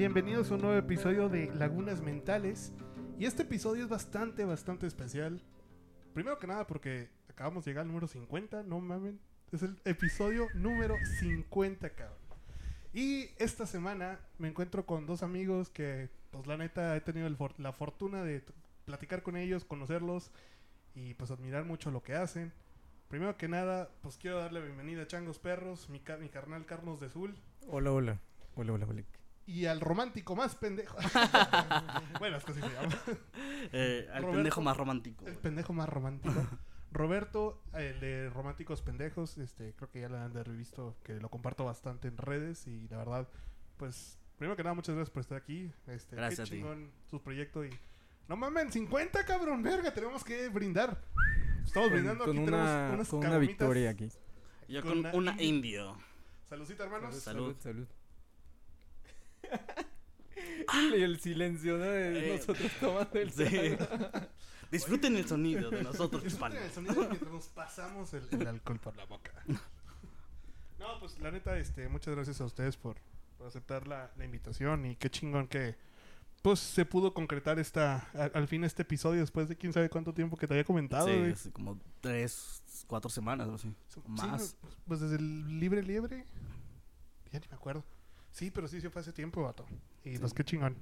Bienvenidos a un nuevo episodio de Lagunas Mentales. Y este episodio es bastante, bastante especial. Primero que nada porque acabamos de llegar al número 50, no mamen. Es el episodio número 50, cabrón. Y esta semana me encuentro con dos amigos que, pues la neta, he tenido for- la fortuna de platicar con ellos, conocerlos y pues admirar mucho lo que hacen. Primero que nada, pues quiero darle bienvenida a Changos Perros, mi, mi carnal Carlos de Zul. Hola, hola. Hola, hola, hola. Y al romántico más pendejo. bueno, es que así se llama. Eh, al Roberto. pendejo más romántico. El pendejo más romántico. Roberto, el de Románticos Pendejos, este, creo que ya lo han de haber visto, que lo comparto bastante en redes y la verdad, pues, primero que nada, muchas gracias por estar aquí. Este, Gracias qué a ti. chingón su proyecto y... No mamen, 50 cabrón, verga, tenemos que brindar. Estamos brindando, con aquí una, tenemos unas con una victoria aquí. Yo con con una una indio. indio. Saludcita, hermanos. Salud. salud. y el silencio, ¿no? De Eh, nosotros tomando el Sí. Disfruten el sonido de nosotros, Disfruten el sonido mientras nos pasamos el, el alcohol por la boca. No, pues la neta, este, muchas gracias a ustedes por, por aceptar la, la invitación y qué chingón que pues se pudo concretar esta al fin este episodio después de quién sabe cuánto tiempo que te había comentado. Sí, güey. como tres, cuatro semanas o así. Sí, Más. pues, pues desde el libre liebre. Ya ni me acuerdo. Sí, pero sí, sí fue hace tiempo, vato. Y pues qué chingón.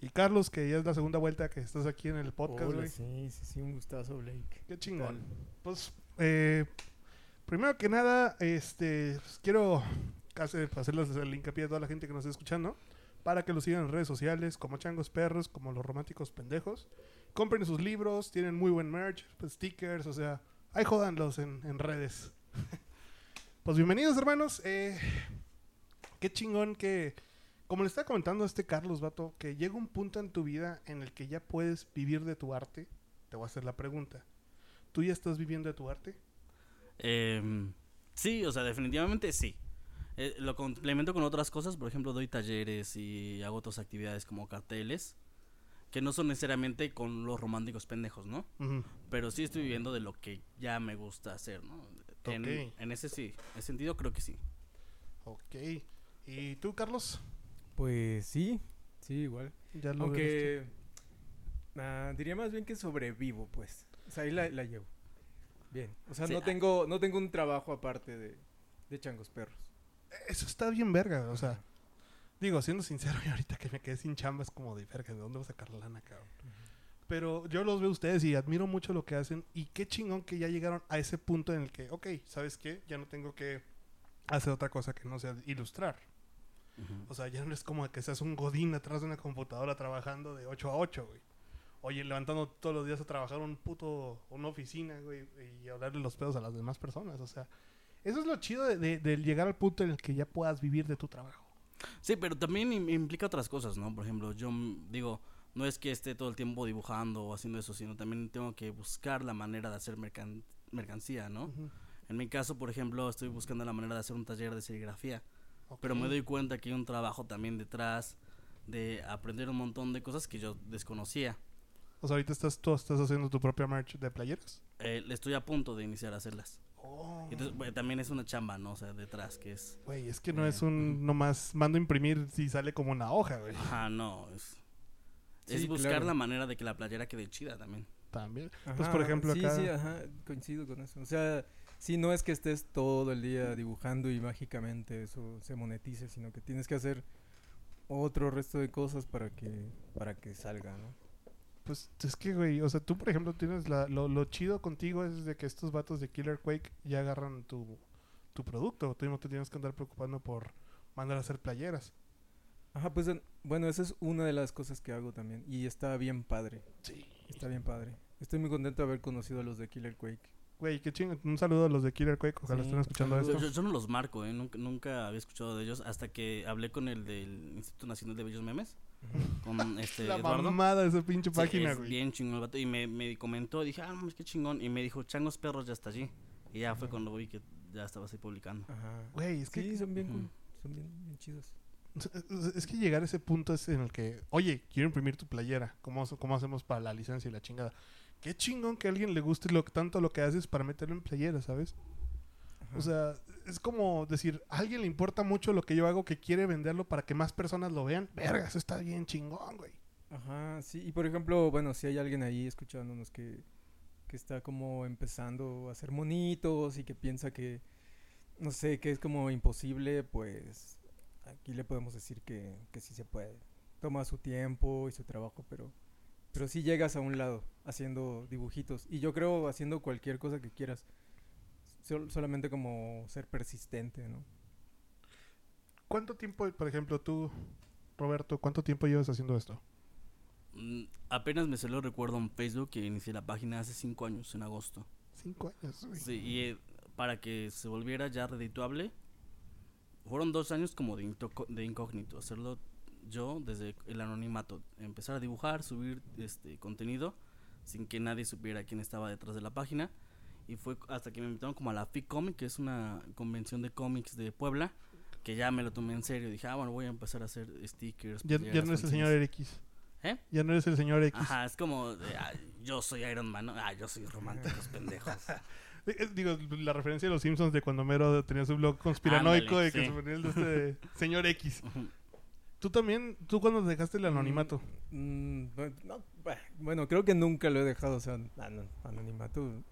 Y Carlos, que ya es la segunda vuelta que estás aquí en el podcast, Hola, güey. sí, sí, sí, un gustazo, Blake. Qué chingón. Pues, eh, primero que nada, este, pues, quiero hacer, hacerles el hincapié a toda la gente que nos está escuchando para que lo sigan en redes sociales como Changos Perros, como Los Románticos Pendejos. Compren sus libros, tienen muy buen merch, pues, stickers, o sea, ahí jodanlos en, en redes. pues bienvenidos, hermanos. Eh, qué chingón que, como le está comentando a este Carlos, vato, que llega un punto en tu vida en el que ya puedes vivir de tu arte. Te voy a hacer la pregunta. ¿Tú ya estás viviendo de tu arte? Em, sí, o sea, definitivamente sí. Eh, lo complemento con otras cosas, por ejemplo, doy talleres y hago otras actividades como carteles, que no son necesariamente con los románticos pendejos, ¿no? Pero sí estoy viviendo de lo que ya me gusta hacer, ¿no? En, Ok. en ese sí, en ese sentido creo que sí. Ok. ¿Y tú, Carlos? Pues sí, sí, igual. Ya lo Aunque ah, diría más bien que sobrevivo, pues. O sea, ahí la, la llevo. Bien. O sea, Sí, no ah. tengo, no tengo un trabajo aparte de, de changos perros. Eso está bien verga, o sea. Digo, siendo sincero, y ahorita que me quedé sin chamba es como de verga, ¿de dónde voy a sacar la lana, cabrón? Pero yo los veo a ustedes y admiro mucho lo que hacen. Y qué chingón que ya llegaron a ese punto en el que, ok, ¿sabes qué? Ya no tengo que hacer otra cosa que no sea ilustrar. O sea, ya no es como que seas un godín atrás de una computadora trabajando de 8 a 8, güey. Oye, levantando todos los días a trabajar un puto, una oficina, güey, y hablarle los pedos a las demás personas. O sea, eso es lo chido de, de- de llegar al punto en el que ya puedas vivir de tu trabajo. Sí, pero también im- implica otras cosas, ¿no? Por ejemplo, yo digo, no es que esté todo el tiempo dibujando o haciendo eso, sino también tengo que buscar la manera de hacer mercan- mercancía, ¿no? En mi caso, por ejemplo, estoy buscando la manera de hacer un taller de serigrafía, Pero me doy cuenta que hay un trabajo también detrás de aprender un montón de cosas que yo desconocía. O sea, ahorita estás, tú estás haciendo tu propia merch de playeras. Eh, estoy a punto de iniciar a hacerlas. Oh. Entonces, bueno, también es una chamba, ¿no? O sea, detrás que es... Güey, es que no es un nomás mando a imprimir si sale como una hoja, güey. Ajá, no, es... Es Sí, buscar claro. la manera de que la playera quede chida también. También. pues, por ejemplo, sí, acá. Sí, ajá, coincido con eso. O sea, sí, no es que estés todo el día dibujando y mágicamente eso se monetice, sino que tienes que hacer otro resto de cosas para que para que salga, ¿no? Pues es que, güey, o sea, tú, por ejemplo, tienes la, lo, lo chido contigo es de que estos vatos de Killer Quake ya agarran tu, tu producto. Tú no te tienes que andar preocupando por mandar a hacer playeras. Ajá, pues en- bueno, esa es una de las cosas que hago también y está bien padre, Sí. está bien padre. Estoy muy contento de haber conocido a los de Killer Quake. Güey, qué chingo. Un saludo a los de Killer Quake. Ojalá Sí, estén escuchando esto. Yo, yo no los marco, ¿eh? Nunca, nunca había escuchado de ellos hasta que hablé con el del Instituto Nacional de Bellos Memes, con este La Eduardo. mamada de esa pinche Sí, página, es güey. bien chingón el vato. Y me, me comentó, dije, ah, mames, qué chingón. Y me dijo, Changos Perros ya está allí. Y ya fue Ajá. cuando vi que ya estabas ahí publicando. Ajá. Güey, es que, Sí, son bien son bien, bien chidos. es que llegar a ese punto es en el que, oye, quiero imprimir tu playera. ¿Cómo, cómo hacemos para la licencia y la chingada? Qué chingón que a alguien le guste lo, tanto lo que haces para meterlo en playera, ¿sabes? O sea, es como decir, a alguien le importa mucho lo que yo hago que quiere venderlo para que más personas lo vean. Verga, eso está bien chingón, güey. Ajá, sí. Y por ejemplo, bueno, si hay alguien ahí escuchándonos que, que está como empezando a hacer monitos y que piensa que, no sé, que es como imposible, pues aquí le podemos decir que, que sí se puede. Toma su tiempo y su trabajo, pero, pero sí llegas a un lado haciendo dibujitos. Y yo creo haciendo cualquier cosa que quieras. Sol- solamente como ser persistente, ¿no? ¿Cuánto tiempo, por ejemplo, tú, Roberto, cuánto tiempo llevas haciendo esto? Mm, apenas me salió recuerdo en Facebook que inicié la página hace cinco años, en agosto. Cinco años. güey. Sí, y eh, para que se volviera ya redituable, fueron dos años como de, de incógnito, hacerlo yo desde el anonimato, empezar a dibujar, subir este contenido sin que nadie supiera quién estaba detrás de la página. Y fue hasta que me invitaron como a la FIC Comic, que es una convención de cómics de Puebla, que ya me lo tomé en serio. Dije, ah, bueno, voy a empezar a hacer stickers. Ya, no eres el señor fanzines". X. ¿Eh? Ya no eres el señor X. Ajá, es como, de, "Ah, yo soy Iron Man, ¿no? ah, yo soy románticos pendejos. Eh, eh, Digo, la referencia de los Simpsons de cuando Mero tenía su blog conspiranoico Ándale, de que sí. se ponía el de este señor X. Tú también, tú cuando dejaste el anonimato. Mm, no, bu- bueno, creo que nunca lo he dejado, o sea, an- anonimato.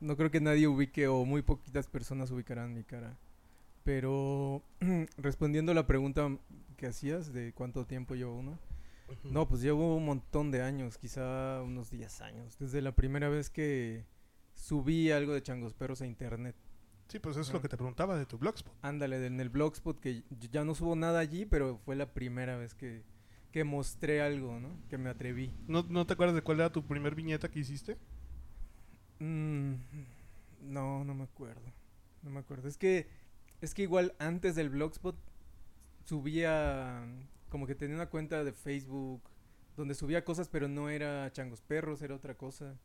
No creo que nadie ubique o muy poquitas personas ubicarán mi cara. Pero respondiendo a la pregunta que hacías de cuánto tiempo llevo uno, no, pues llevo un montón de años, quizá unos 10 años, desde la primera vez que subí algo de Changos Perros a internet. Sí, pues eso es lo que te preguntaba de tu blogspot. Ándale, en el blogspot que ya no subo nada allí, pero fue la primera vez que, que mostré algo, ¿no? Que me atreví. ¿No, ¿No te acuerdas de cuál era tu primer viñeta que hiciste? Mm, no, no me acuerdo. No me acuerdo. Es que es que igual antes del blogspot subía como que tenía una cuenta de Facebook donde subía cosas, pero no era Changos Perros, era otra cosa.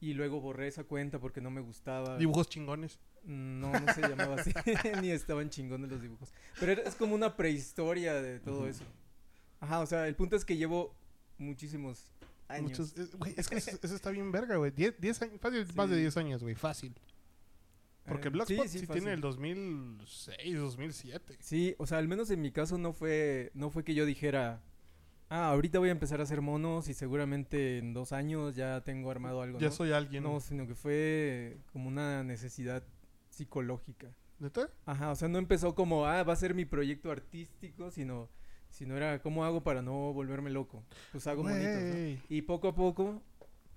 Y luego borré esa cuenta porque no me gustaba. Dibujos chingones. No, no se llamaba así, ni estaban chingones los dibujos. Pero era- es como una prehistoria de todo eso. Ajá, o sea, el punto es que llevo muchísimos años. Muchos, es, güey, es que eso, eso está bien verga, güey. 10 10 años, fácil, más de Sí. 10 años, güey, fácil. Porque Eh, Blogspot sí, sí, tiene fácil. el 2006, 2007. Sí, o sea, al menos en mi caso no fue, no fue que yo dijera, ah, ahorita voy a empezar a hacer monos y seguramente en dos años ya tengo armado algo. Ya ¿no? soy alguien. No, sino que fue como una necesidad psicológica. ¿Neta? Ajá, o sea, no empezó como, ah, va a ser mi proyecto artístico, sino, sino era, ¿cómo hago para no volverme loco? Pues hago monitos, ¿no? Y poco a poco,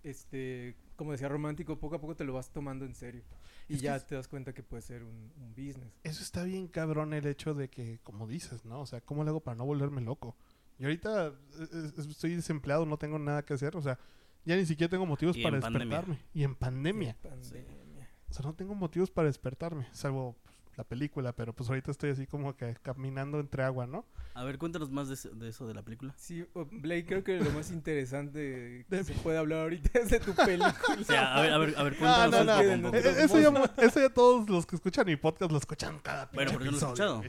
este, como decía Romántico, poco a poco te lo vas tomando en serio. Y Es ya es- te das cuenta que puede ser un, un business. Eso está bien cabrón el hecho de que, como dices, ¿no? O sea, ¿cómo le hago para no volverme loco? Y ahorita eh, eh, estoy desempleado, no tengo nada que hacer, o sea, ya ni siquiera tengo motivos Y para en pandemia. despertarme. Y en pandemia. Pandemia. O sea, no tengo motivos para despertarme, salvo pues, la película, pero pues ahorita estoy así como que caminando entre agua, ¿no? A ver, cuéntanos más de, eso- de eso de la película. Sí, Blake, creo que lo más interesante que se puede hablar ahorita es de tu película. O sea, a ver, a ver, a ver, No, cuéntanos no, no. poco. Eh, nosotros. Eso ya, mu- eso ya todos los que escuchan mi podcast lo escuchan cada Bueno, pero yo no lo he escuchado.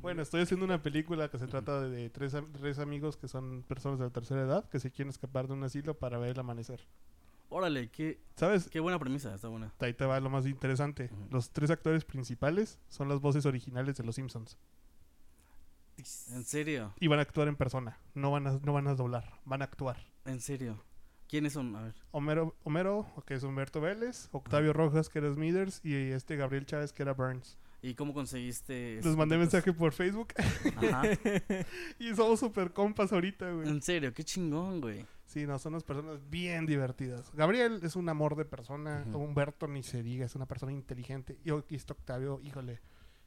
Bueno, estoy haciendo una película que se trata de, de tres, tres amigos que son personas de la tercera edad que se quieren escapar de un asilo para ver el amanecer. Órale, qué, ¿Sabes? qué buena premisa, está buena. Ahí te va lo más interesante. Los tres actores principales son las voces originales de Los Simpsons. En serio, Y van a actuar en persona. No van a, no van a doblar. Van a actuar. en serio. ¿Quiénes son? A ver. Homero, Homero, que es Humberto Vélez, Octavio Rojas, que era Smithers, y este Gabriel Chávez, que era Burns. ¿Y cómo conseguiste? Les mandé mensaje por Facebook Ajá. y somos super compas ahorita, güey. En serio, qué chingón, güey. Sí, no, son unas personas bien divertidas. Gabriel es un amor de persona. Ujú. Humberto ni se diga, es una persona inteligente. Y aquí está Octavio, híjole.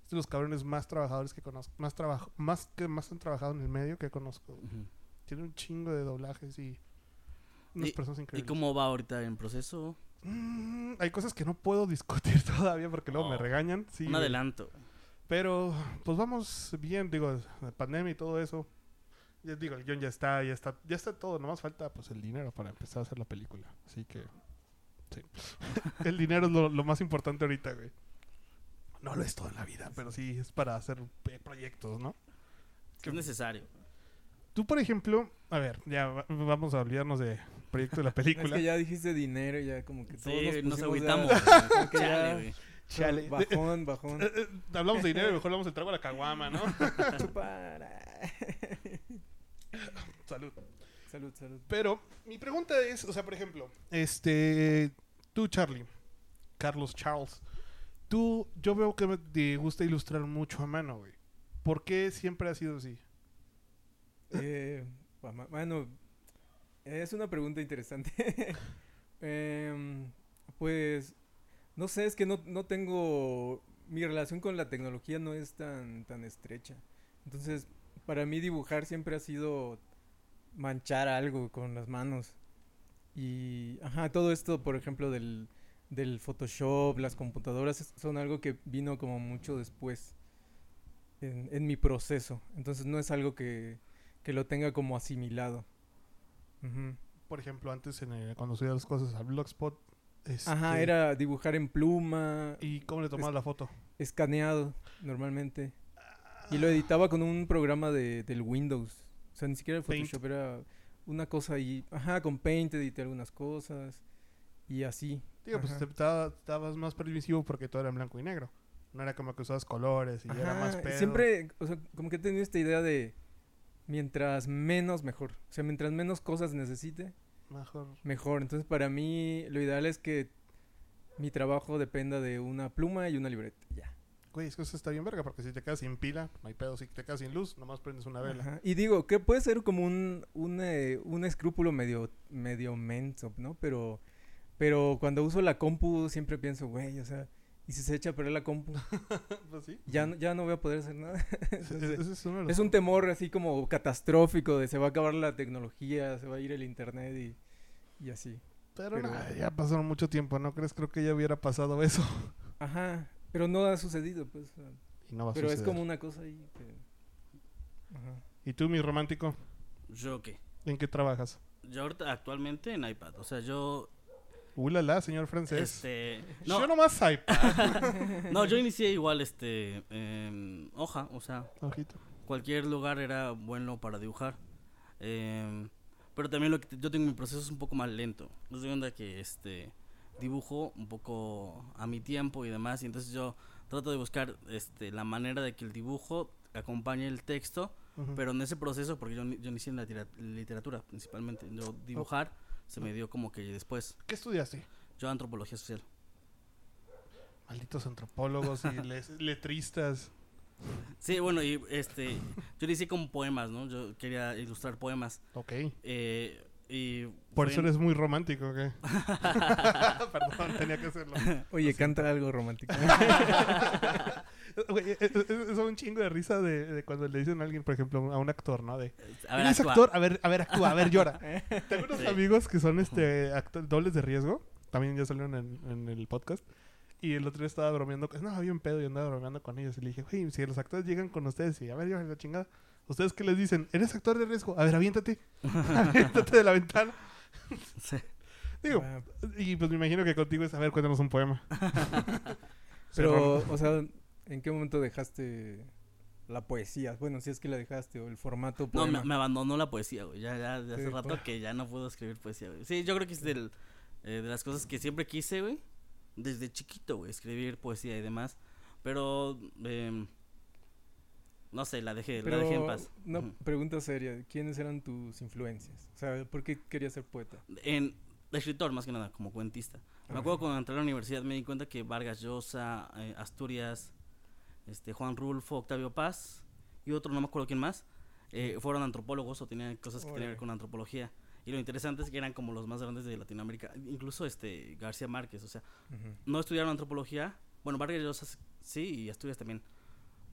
Es de los cabrones más trabajadores que conozco. Más trabajo, más que más han trabajado en el medio que conozco. Tiene un chingo de doblajes y unas ¿Y- personas ¿Y increíbles. cómo va ahorita en proceso? Mm, hay cosas que no puedo discutir todavía porque luego me Oh, regañan. Sí, Un adelanto. Pero pues vamos bien, digo, la pandemia y todo eso. Ya digo, el guion ya está, ya está, ya está todo, nomás falta pues el dinero para empezar a hacer la película. Así que sí. el dinero es lo, lo más importante ahorita, güey. No lo es todo en la vida, pero sí es para hacer eh, proyectos, ¿no? Es necesario. Tú, por ejemplo, a ver, ya va- vamos a olvidarnos de proyecto de la Es película. que ya dijiste dinero, ya como que todos Sí, nos pusimos agüitamos. ya- Chale, ya- güey. Chale. Bajón, bajón. Eh, eh, hablamos de dinero y mejor hablamos del trago a la caguama, ¿no? Salud. salud, salud. Pero mi pregunta es, o sea, por ejemplo, este, tú Charlie, Carlos Charles, tú, yo veo que me- te gusta ilustrar mucho a mano, güey. ¿Por qué siempre ha sido así? Eh, es una pregunta interesante. Em, pues, no sé, es que no, no tengo... Mi relación con la tecnología no es tan, tan estrecha. Entonces, para mí dibujar siempre ha sido manchar algo con las manos. Y, ajá, todo esto, por ejemplo, del, del Photoshop, las computadoras, son algo que vino como mucho después en, en mi proceso. Entonces, no es algo que, que lo tenga como asimilado. Por ejemplo, antes en el- cuando subías las cosas al Blogspot. Ajá, este, era dibujar en pluma, ¿Y cómo le tomabas la foto? escaneado normalmente. Y lo editaba con un programa de, del Windows. O sea, ni siquiera el Paint. Photoshop, era una cosa ahí. Ajá, con Paint edité algunas cosas. Y así. Digo, pues Ajá. te estaba- estabas más permisivo porque todo era en blanco y negro. No era como que usabas colores y era más pedo. Siempre, o sea, como que he tenido esta idea de mientras menos, mejor. O sea, mientras menos cosas necesite, Mejor. mejor. Entonces, para mí, lo ideal es que mi trabajo dependa de una pluma y una libreta. Ya. Güey, es que eso está bien verga porque si te quedas sin pila, no hay pedo. Si te quedas sin luz, nomás prendes una vela. Ajá. Y digo, que puede ser como un, un, eh, un escrúpulo medio, medio menso, ¿no? Pero, pero cuando uso la compu siempre pienso, güey, o sea, y si se echa a perder la compu, pues sí. ya, no- ya no voy a poder hacer nada. Entonces, es los es un temor así como catastrófico de se va a acabar la tecnología, se va a ir el internet y, y así. Pero, ya pasaron mucho tiempo, ¿no crees? Creo que ya hubiera pasado eso. Ajá, pero no ha sucedido, pues. Y no va a pero es como una cosa ahí que... Ajá. ¿Y tú, mi romántico? ¿Yo qué? ¿En qué trabajas? Yo ahorita actualmente en iPad. O sea, yo. Ulala, señor francés. Este. No, Yo nomás iPad. no, yo inicié igual este. en hoja. O sea, Ojito. cualquier lugar era bueno para dibujar. Em, pero también lo que te- yo tengo mi proceso es un poco más lento. No de onda que este dibujo un poco a mi tiempo y demás. Y entonces yo trato de buscar este la manera de que el dibujo acompañe el texto. Pero en ese proceso, porque yo, ni- yo inicié en la literatura principalmente. Yo dibujar se me dio como que después. ¿Qué estudiaste? Yo antropología social. Malditos antropólogos y letristas. Sí, bueno, y este, yo lo hice como poemas, ¿no? Yo quería ilustrar poemas. Ok. Eh, y Por eso en- eres muy romántico, ¿o ¿qué? Perdón, tenía que hacerlo. Oye, canta algo romántico. Güey, es, un chingo de risa de, de cuando le dicen a alguien, por ejemplo, a un actor, ¿no? De, A ver, ¿eres actúa. actor? A ver, a ver, actúa, a ver, llora. Tengo unos Sí. amigos que son este dobles de riesgo. También ya salieron en, en el podcast. Y el otro día estaba bromeando. No, había un pedo y andaba bromeando con ellos. Y le dije, güey, si los actores llegan con ustedes y a ver, llora la chingada. ¿Ustedes qué les dicen? ¿Eres actor de riesgo? A ver, aviéntate. aviéntate de la ventana. Sí. Digo, Ah, y pues me imagino que contigo es, a ver, cuéntanos un poema. Pero, o sea, ¿en qué momento dejaste la poesía? Bueno, si es que la dejaste, o el formato No, poema. me, me abandonó la poesía, güey. Ya, ya de hace Sí, rato que ya no puedo escribir poesía, güey. Sí, yo creo que es del, eh, de las cosas que siempre quise, güey. Desde chiquito, güey, escribir poesía y demás. Pero, em, no sé, la dejé, la dejé en paz. una Ujú. pregunta seria. ¿Quiénes eran tus influencias? O sea, ¿por qué querías ser poeta? En escritor, más que nada, como cuentista. Me Ajá. acuerdo cuando entré a la universidad me di cuenta que Vargas Llosa, eh, Asturias, este Juan Rulfo, Octavio Paz y otro, no me acuerdo quién más, eh, fueron antropólogos o tenían cosas que tenían que ver con antropología. Y lo interesante es que eran como los más grandes de Latinoamérica, incluso este García Márquez, o sea, no estudiaron antropología, bueno, Vargas Llosa sí y Asturias también,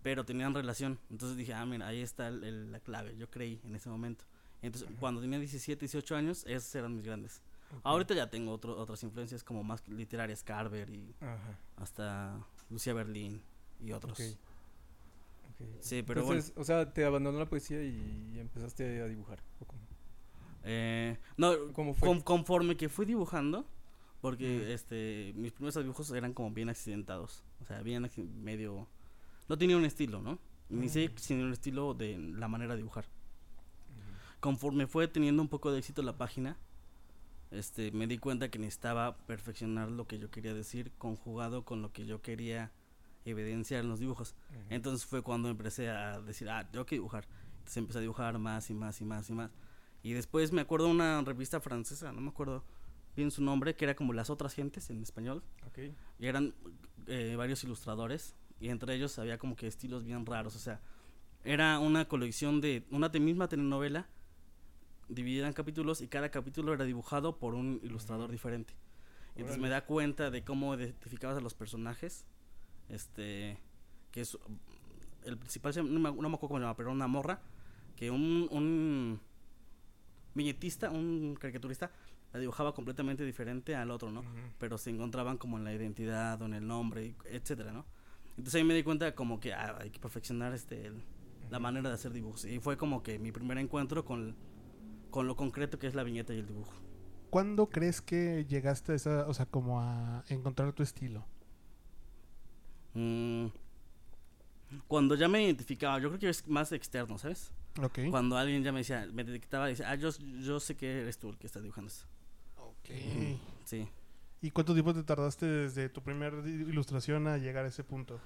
pero tenían relación. Entonces dije, ah, mira, ahí está el- el- la clave, yo creí en ese momento. Entonces, cuando tenía 17, 18 años, esos eran mis grandes. Ok. Ahorita ya tengo otro, otras influencias como más literarias, Carver y Ajá. hasta Lucía Berlín y otros. ok. Ok. Sí, pero Entonces, o sea, te abandonó la poesía y empezaste a dibujar. ¿o cómo? bueno. Eh, no, ¿Cómo fue? con- conforme que fui dibujando, porque este mis primeros dibujos eran como bien accidentados. O sea, bien medio... No tenía un estilo, ¿no? Inicié Mm. sin un estilo de la manera de dibujar. Conforme fue teniendo un poco de éxito la página, este, me di cuenta que necesitaba perfeccionar lo que yo quería decir conjugado con lo que yo quería evidenciar en los dibujos. Entonces fue cuando empecé a decir, ah, tengo que dibujar. Entonces empecé a dibujar más y más y más y más. Y después me acuerdo de una revista francesa, no me acuerdo bien su nombre, que era como Las Otras Gentes en español. Ok. Y eran eh, varios ilustradores. Y entre ellos había como que estilos bien raros. O sea, era una colección de una misma telenovela dividida en capítulos y cada capítulo era dibujado por un ilustrador diferente. Entonces me da cuenta de cómo identificabas a los personajes. Este, que es el principal, no me, no me acuerdo cómo se llama, pero una morra, que un, un viñetista, un caricaturista, la dibujaba completamente diferente al otro, ¿no? Pero se encontraban como en la identidad o en el nombre, etcétera, ¿no? Entonces ahí me di cuenta como que ah, hay que perfeccionar este el- la manera de hacer dibujos y fue como que mi primer encuentro con con lo concreto que es la viñeta y el dibujo. ¿Cuándo crees que llegaste a esa, o sea, como a encontrar tu estilo? Mm, cuando ya me identificaba, yo creo que es más externo, ¿sabes? Ok. Cuando alguien ya me decía, me detectaba y decía, ah, yo, yo sé que eres tú el que está dibujando esto. Ok. Sí. ¿Y cuánto tiempo te tardaste desde tu primera ilustración a llegar a ese punto?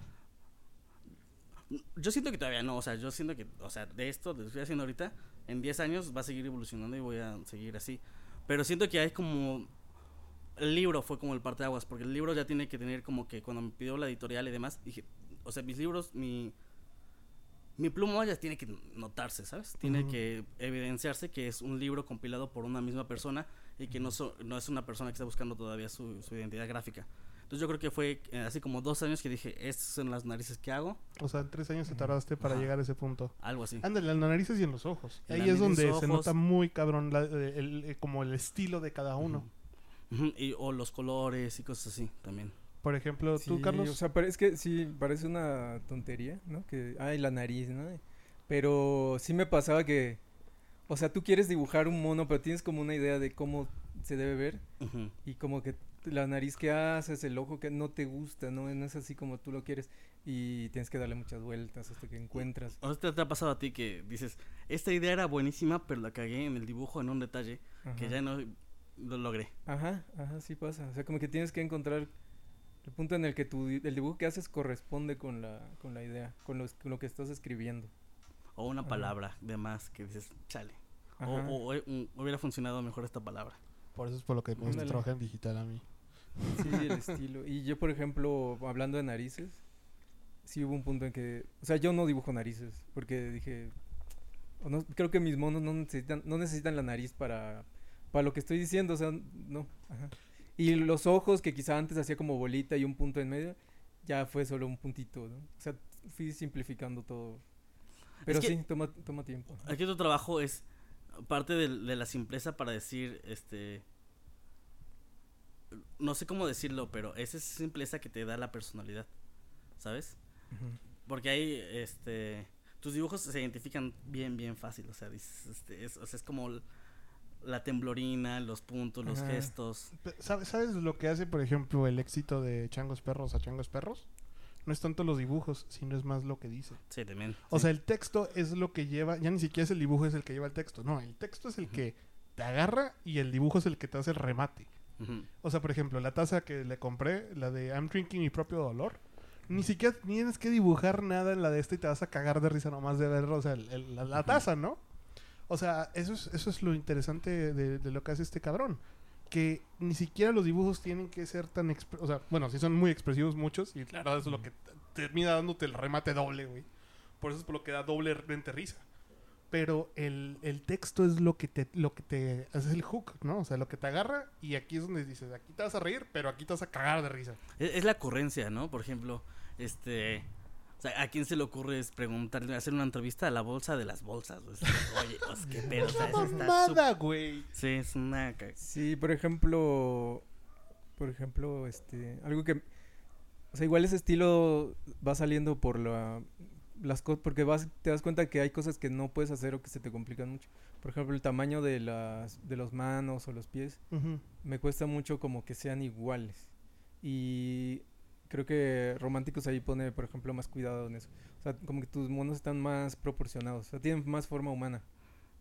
Yo siento que todavía no, o sea, yo siento que, o sea, de esto, de lo que estoy haciendo ahorita, en 10 años va a seguir evolucionando y voy a seguir así. Pero siento que hay como... El libro fue como el parteaguas, porque el libro ya tiene que tener como que cuando me pidió la editorial y demás, dije, o sea, mis libros, mi... Mi pluma ya tiene que notarse, ¿sabes? Tiene Ujú. que evidenciarse que es un libro compilado por una misma persona y que no, so- no es una persona que está buscando todavía su, su identidad gráfica. Entonces yo creo que fue eh, así como dos años que dije, estas son las narices que hago, O sea, en tres años te tardaste para Ajá. llegar a ese punto. algo así. Ándale, en las narices y en los ojos. En Ahí es donde se nota muy cabrón la- el- el- como el estilo de cada uno. Y, o los colores y cosas así también. Por ejemplo, tú, Sí, Carlos. O sea, parece que sí, parece una tontería, ¿no? Que, ay, la nariz, ¿no? Pero sí me pasaba que, o sea, tú quieres dibujar un mono, pero tienes como una idea de cómo se debe ver y como que la nariz que haces, el ojo que no te gusta, ¿no? No es así como tú lo quieres y tienes que darle muchas vueltas hasta que encuentras. ¿O sea, te ha pasado a ti que dices, esta idea era buenísima, pero la cagué en el dibujo en un detalle que ya no lo logré? Ajá, ajá, sí pasa. O sea, como que tienes que encontrar el punto en el que tu, el dibujo que haces corresponde con la, con la idea, con, los- con lo que estás escribiendo. O una Ajá. palabra de más que dices, chale. O, Ajá. o- o- hubiera funcionado mejor esta palabra. Por eso es por lo que me gusta trabajar en digital a mí. Sí, el estilo. Y yo, por ejemplo, hablando de narices, sí hubo un punto en que, o sea, yo no dibujo narices, porque dije, o no, creo que mis monos no necesitan, no necesitan la nariz para, para lo que estoy diciendo, o sea, no. Ajá. Y los ojos, que quizá antes hacía como bolita y un punto en medio, ya fue solo un puntito, ¿no? O sea, fui simplificando todo. Pero que- sí, toma, toma tiempo. Aquí tu trabajo es parte del- de, la simpleza para decir, este... No sé cómo decirlo, pero es esa simpleza que te da la personalidad, ¿sabes? Porque ahí, este, tus dibujos se identifican bien, bien fácil. O sea, dices, este, es, o sea, es como la temblorina, los puntos, los Ajá. gestos. ¿Sabes, ¿Sabes lo que hace, por ejemplo, el éxito de Changos Perros a Changos Perros? No es tanto los dibujos, sino es más lo que dice. Sí, también. O sí. sea, el texto es lo que lleva, ya ni siquiera es el dibujo es el que lleva el texto, no, el texto es el que te agarra y el dibujo es el que te hace el remate. O sea, por ejemplo, la taza que le compré, la de I'm drinking mi propio dolor, ni siquiera tienes que dibujar nada en la de esta y te vas a cagar de risa nomás de ver, o sea, el- el- la, taza, ¿no? O sea, eso es, eso es lo interesante de, de lo que hace este cabrón. Que ni siquiera los dibujos tienen que ser tan... O sea, bueno, sí son muy expresivos muchos y claro, eso es lo que termina dándote el remate doble, güey. Por eso es por lo que da doblemente risa. Pero el, el texto es lo que te lo que te hace el hook, ¿no? O sea, lo que te agarra y aquí es donde dices, aquí te vas a reír, pero aquí te vas a cagar de risa. Es, es la ocurrencia, ¿no? Por ejemplo, este... O sea, ¿a quién se le ocurre es preguntarle, hacer una entrevista a la bolsa de las bolsas? O sea, Oye, sea, qué pedo, sea, ¡Una mamada, güey! Sí, es una... Sí, por ejemplo, por ejemplo, este, algo que, o sea, igual ese estilo va saliendo por la, las cosas, porque vas, te das cuenta que hay cosas que no puedes hacer o que se te complican mucho. Por ejemplo, el tamaño de las, de los manos o los pies, me cuesta mucho como que sean iguales. Y creo que Románticos ahí pone, por ejemplo, más cuidado en eso. O sea, como que tus monos están más proporcionados, o sea, tienen más forma humana.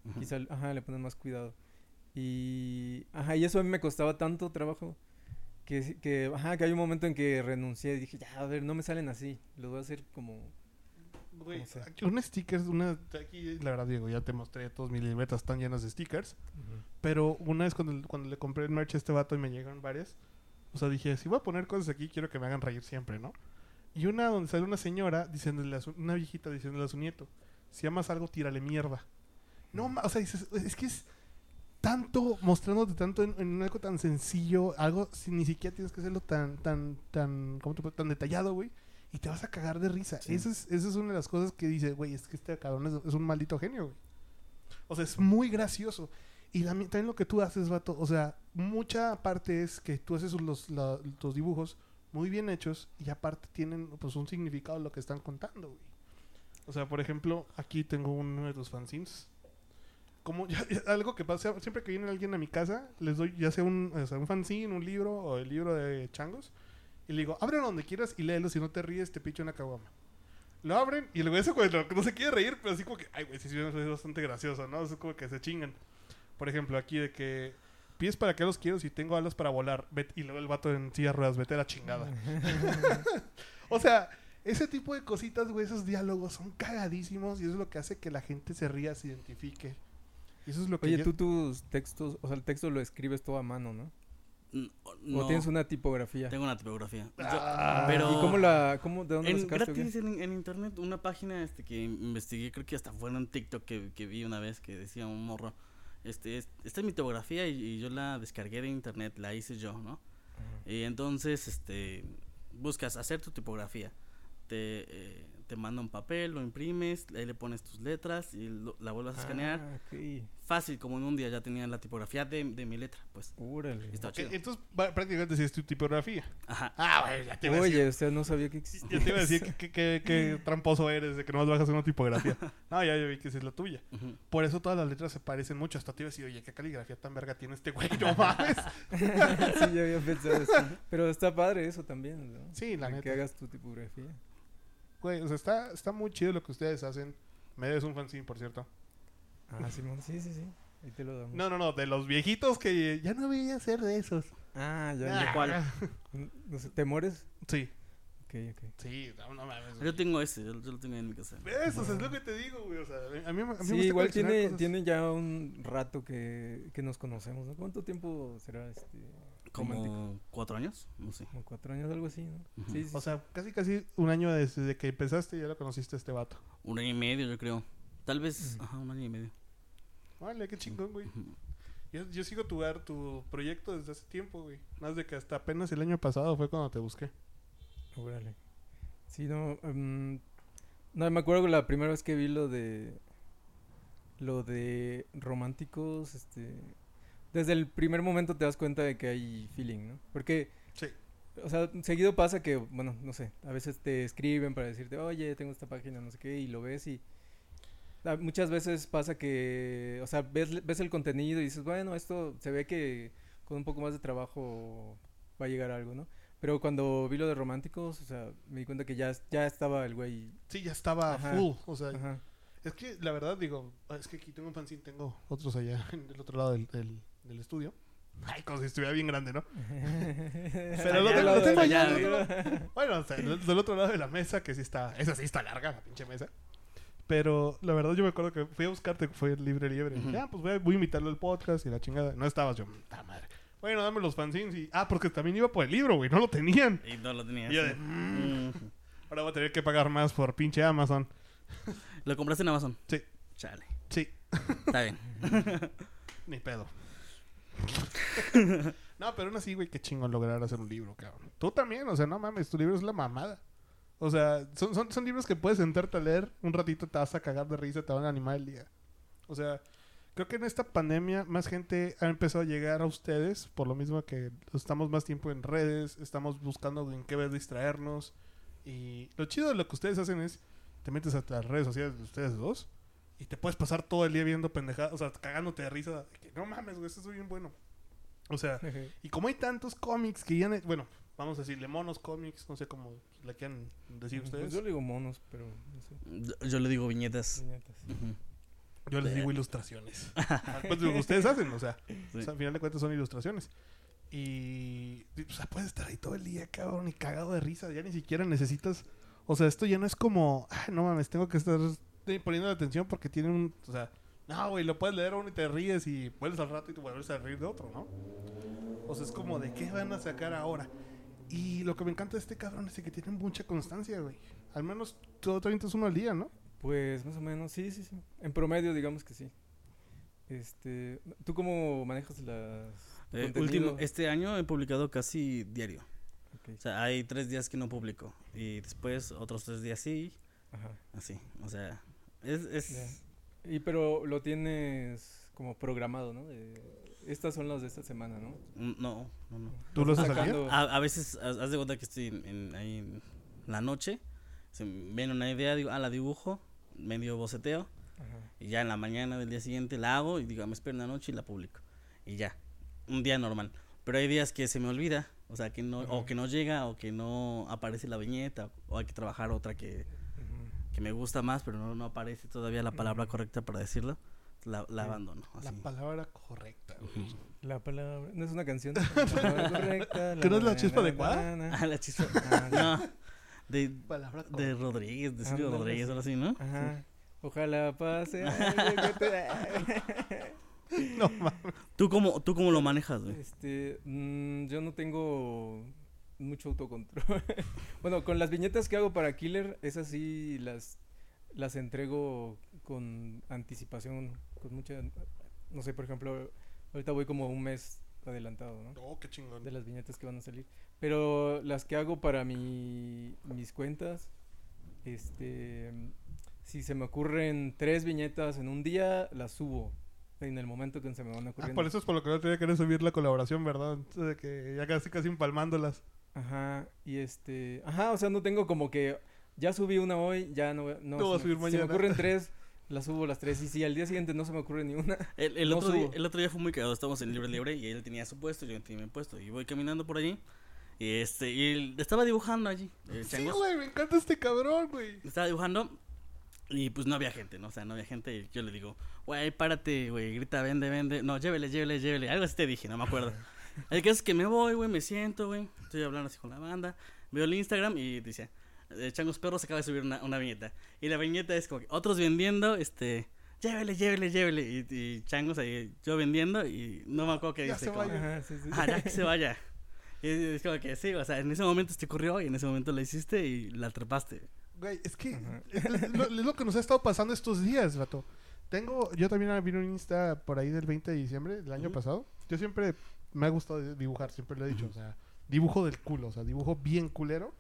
Ujú. Quizá, ajá, le ponen más cuidado. Y, ajá, y eso a mí me costaba tanto trabajo que, que, ajá, que hay un momento en que renuncié y dije, ya, a ver, no me salen así, lo voy a hacer como... Güey, ¿Cómo sea? aquí un sticker, una, aquí la verdad Diego, ya te mostré, todos mis libretas están llenas de stickers. Pero una vez cuando, cuando le compré el merch a este vato y me llegaron varias, o sea, dije, si voy a poner cosas aquí, quiero que me hagan reír siempre, ¿no? Y una donde sale una señora diciéndole a su, una viejita diciéndole a su nieto, si amas algo, tírale mierda. No, o sea, dices, es que es tanto, mostrándote tanto en, en algo tan sencillo, algo sin ni siquiera tienes que hacerlo tan, tan, tan, ¿cómo te tan detallado, güey. Y te vas a cagar de risa. Sí. Esa, es, esa es una de las cosas que dice, güey, es que este cabrón es, es un maldito genio, güey. O sea, es muy gracioso. Y también lo que tú haces, vato, o sea, mucha parte es que tú haces los, tus dibujos muy bien hechos y aparte tienen pues un significado lo que están contando. O sea, por ejemplo, aquí tengo uno de tus fanzines. Como algo que pasa, siempre que viene alguien a mi casa, les doy ya sea un, un fanzine, un libro o el libro de changos. Y le digo, ábrelo donde quieras y léelo. Si no te ríes, te picho una caguama. Lo abren y el güey se no se quiere reír, pero así como que, ay, güey, sí, sí, es bastante gracioso, ¿no? Es como que se chingan. Por ejemplo, aquí de que pies para que los quiero si tengo alas para volar. Y luego el vato en silla de ruedas, vete a la chingada. O sea, ese tipo de cositas, güey, esos diálogos son cagadísimos y eso es lo que hace que la gente se ría, se identifique. Y eso es lo que Oye, yo- tú tus textos, o sea, el texto lo escribes todo a mano, ¿no? N- ¿O no, tienes una tipografía? tengo una tipografía. Yo- Ah. pero ¿Y cómo la, cómo, de dónde en sacaste? o qué? gratis en, en internet una página este que investigué creo que hasta fue en un TikTok que, que vi una vez que decía un morro este es- esta es mi tipografía y, y yo la descargué de internet la hice yo no y entonces este buscas hacer tu tipografía te eh, te manda un papel lo imprimes ahí le pones tus letras y lo- la vuelves a escanear Ah, fácil como en un día ya tenía la tipografía de, de mi letra pues Órale. está chido entonces, va- prácticamente sí es tu tipografía. ajá Ah, güey, ya te iba a decir. Oye, o sea, no sabía que existía. Ya te iba a decir que, que- que- que tramposo eres de que nomás bajas una tipografía. No, ya, ya vi que esa es la tuya. Por eso todas las letras se parecen mucho. Hasta te iba a decir, oye, qué caligrafía tan verga tiene este güey, no mames. sí, ya había pensado eso. Pero está padre eso también, ¿no? Sí, la neta. Que hagas tu tipografía. Güey, o sea, está, está muy chido lo que ustedes hacen. Me debes un fanzine, por cierto. Ah, Simón, sí, sí, sí. Ahí te lo damos. No, no, no, de los viejitos que ya no voy a ser de esos. Ah, ya, Ah, ya. ¿Cuál? No sé, ¿Temores? Sí, Ok, ok. sí, no, no mames. yo tengo ese yo, yo lo tengo en mi casa Eso, o sea, es lo que te digo, güey. O sea, a mí, a mí me Sí, gusta igual coleccionar tiene, cosas. tiene ya un rato que, que nos conocemos, ¿no? ¿Cuánto tiempo será este? Como cuatro años no sé Como cuatro años, algo así, ¿no? Sí, sí. O sea, casi, casi un año desde que empezaste ya lo conociste a este vato. Un año y medio, yo creo. Tal vez, ajá, un año y medio. Vale, qué chingón, güey. Yo, yo sigo tu, ar- tu proyecto desde hace tiempo, güey. Más de que hasta apenas el año pasado fue cuando te busqué. Órale. Sí, no. em, no, me acuerdo que la primera vez que vi lo de. Lo de románticos, este. Desde el primer momento te das cuenta de que hay feeling, ¿no? Porque. Sí. O sea, seguido pasa que, bueno, no sé, a veces te escriben para decirte, oye, tengo esta página, no sé qué, y lo ves y. Muchas veces pasa que, o sea, ves, ves el contenido y dices, bueno, esto se ve que con un poco más de trabajo va a llegar a algo, ¿no? Pero cuando vi lo de románticos, o sea, me di cuenta que ya, ya estaba el güey. Sí, ya estaba Ajá. full. O sea, Ajá. es que la verdad digo, es que aquí tengo un fanzine, tengo otros allá en el otro lado del, del, del estudio. Ay, como si estuviera bien grande, ¿no? Pero lo tengo- lo tengo allá, allá, Bueno, o sea, del, del otro lado de la mesa, que sí está, esa sí está larga, la pinche mesa. Pero la verdad yo me acuerdo que fui a buscarte, fue libre, libre. Y dije, Ujú. ah, pues voy a, voy a invitarlo al podcast y la chingada. No estabas yo, ¡ta madre! Bueno, dame los fanzines y... Ah, porque también iba por el libro, güey, no lo tenían. Y no lo tenía. Y yo sí. de, Mm. Ahora voy a tener que pagar más por pinche Amazon. ¿Lo compraste en Amazon? Sí. Chale. Sí, Está bien. ni pedo. no, pero aún así, güey, qué chingón lograr hacer un libro, cabrón. Tú también, o sea, no mames, tu libro es la mamada. O sea, son, libros que puedes sentarte a leer, un ratito te vas a cagar de risa, te van a animar el día. O sea, creo que en esta pandemia más gente ha empezado a llegar a ustedes, por lo mismo que estamos más tiempo en redes, estamos buscando en qué ver distraernos. Y lo chido de lo que ustedes hacen es, te metes a las redes sociales de ustedes dos y te puedes pasar todo el día viendo pendejadas, o sea, cagándote de risa. de que, no mames, güey, esto es bien bueno. O sea, y como hay tantos cómics que ya, he- bueno, vamos a decirle monos cómics, no sé cómo le quieran decir Pues ustedes. yo le digo monos, pero no sé. Yo, le digo viñetas. viñetas. Yo les digo ilustraciones. Pues lo que ustedes hacen, o sea, Sí. o sea, al final de cuentas son ilustraciones. Y, o sea, puedes estar ahí todo el día, cabrón, y cagado de risa. Ya ni siquiera necesitas. O sea, esto ya no es como, ah, no mames, tengo que estar eh, poniendo atención porque tiene un. O sea, no, güey, lo puedes leer uno y te ríes y vuelves al rato y te vuelves a reír de otro, ¿no? O sea, es como de qué van a sacar ahora. Y lo que me encanta de este cabrón es que tiene mucha constancia, güey. Al menos todo 30 es uno al día, ¿no? Pues más o menos, sí, sí, sí. En promedio, digamos que sí. Este, ¿tú cómo manejas las Eh, último, este año he publicado casi diario. Ok, O sea, hay tres días que no publico. Y después otros tres días sí, ajá. así. O sea, es... es. Y pero lo tienes como programado, ¿no? De- estas son las de esta semana, ¿no? mm, No, no, no. ¿Tú lo día? Sacando- A, a veces, haz de cuenta que estoy en, en- ahí en la noche, se me viene una idea, digo, ah, la dibujo, medio boceteo, Ajá. y ya en la mañana del día siguiente la hago y digo, ah, me espero en la noche y la publico. Y ya, un día normal. Pero hay días que se me olvida, o sea, que no, o que no llega, o que no aparece la viñeta, o hay que trabajar otra que. Que me gusta más, pero no, no aparece todavía la palabra correcta para decirlo, la, la Sí. abandono. La palabra correcta, güey. La palabra, no es una canción. La palabra correcta, ¿Que no es la chispa adecuada? Ah, la chispa. Ah. No, de, Palabra de Rodríguez, de Silvio Rodríguez, sí. algo así, ¿no? Ajá. Ojalá pase. No mames. ¿Tú cómo, ¿Tú cómo lo manejas, güey? Este, mm, yo no tengo mucho autocontrol. bueno, con las viñetas que hago para Killer, esas sí las, las entrego con anticipación, con mucha, no sé, por ejemplo, ahorita voy como un mes adelantado, ¿no? Oh, qué chingón. De las viñetas que van a salir. Pero las que hago para mi, mis cuentas, este, si se me ocurren tres viñetas en un día, las subo en el momento que se me van Ah, ocurriendo. por eso es por lo que no tenía que subir la colaboración, ¿verdad? Entonces, que ya casi casi empalmándolas. Ajá, y este, ajá, o sea, no tengo como que ya subí una hoy, ya no, voy- no, No voy a se, subir me, se me mañana. ocurren tres, las subo las tres, y si al día siguiente no se me ocurre ni una, El, el No otro día, subo. el otro día fue muy cagado. Estábamos en Libre Libre y él tenía su puesto, yo tenía mi puesto. Y voy caminando por allí. Y este, y él estaba dibujando allí. Sí, changos. güey, me encanta este cabrón, güey. estaba dibujando. Y pues no había gente, ¿no? O sea, no había gente. Y yo le digo, güey, párate, güey, grita, vende, vende. No, llévele, llévele, llévele. Algo así te dije, no me acuerdo. El caso es que me voy, güey, me siento, güey. Estoy hablando así con la banda. Veo el Instagram y dice, eh, Changos Perros acaba de subir una, una viñeta. Y la viñeta es como que otros vendiendo, este, llévele, llévele, llévele. Y, y Changos ahí, yo vendiendo y no me acuerdo qué Ya dice. se como, ajá, sí, sí. Ah, ya que se vaya. Y es como que sí, o sea, en ese momento te ocurrió y en ese momento la hiciste y la trepaste. Güey, es que es, es lo, es lo que nos ha estado pasando estos días, vato. Tengo, yo también vi un Insta por ahí del 20 de diciembre del año pasado. Yo siempre me ha gustado dibujar, siempre lo he dicho. O sea, dibujo del culo, o sea, dibujo bien culero.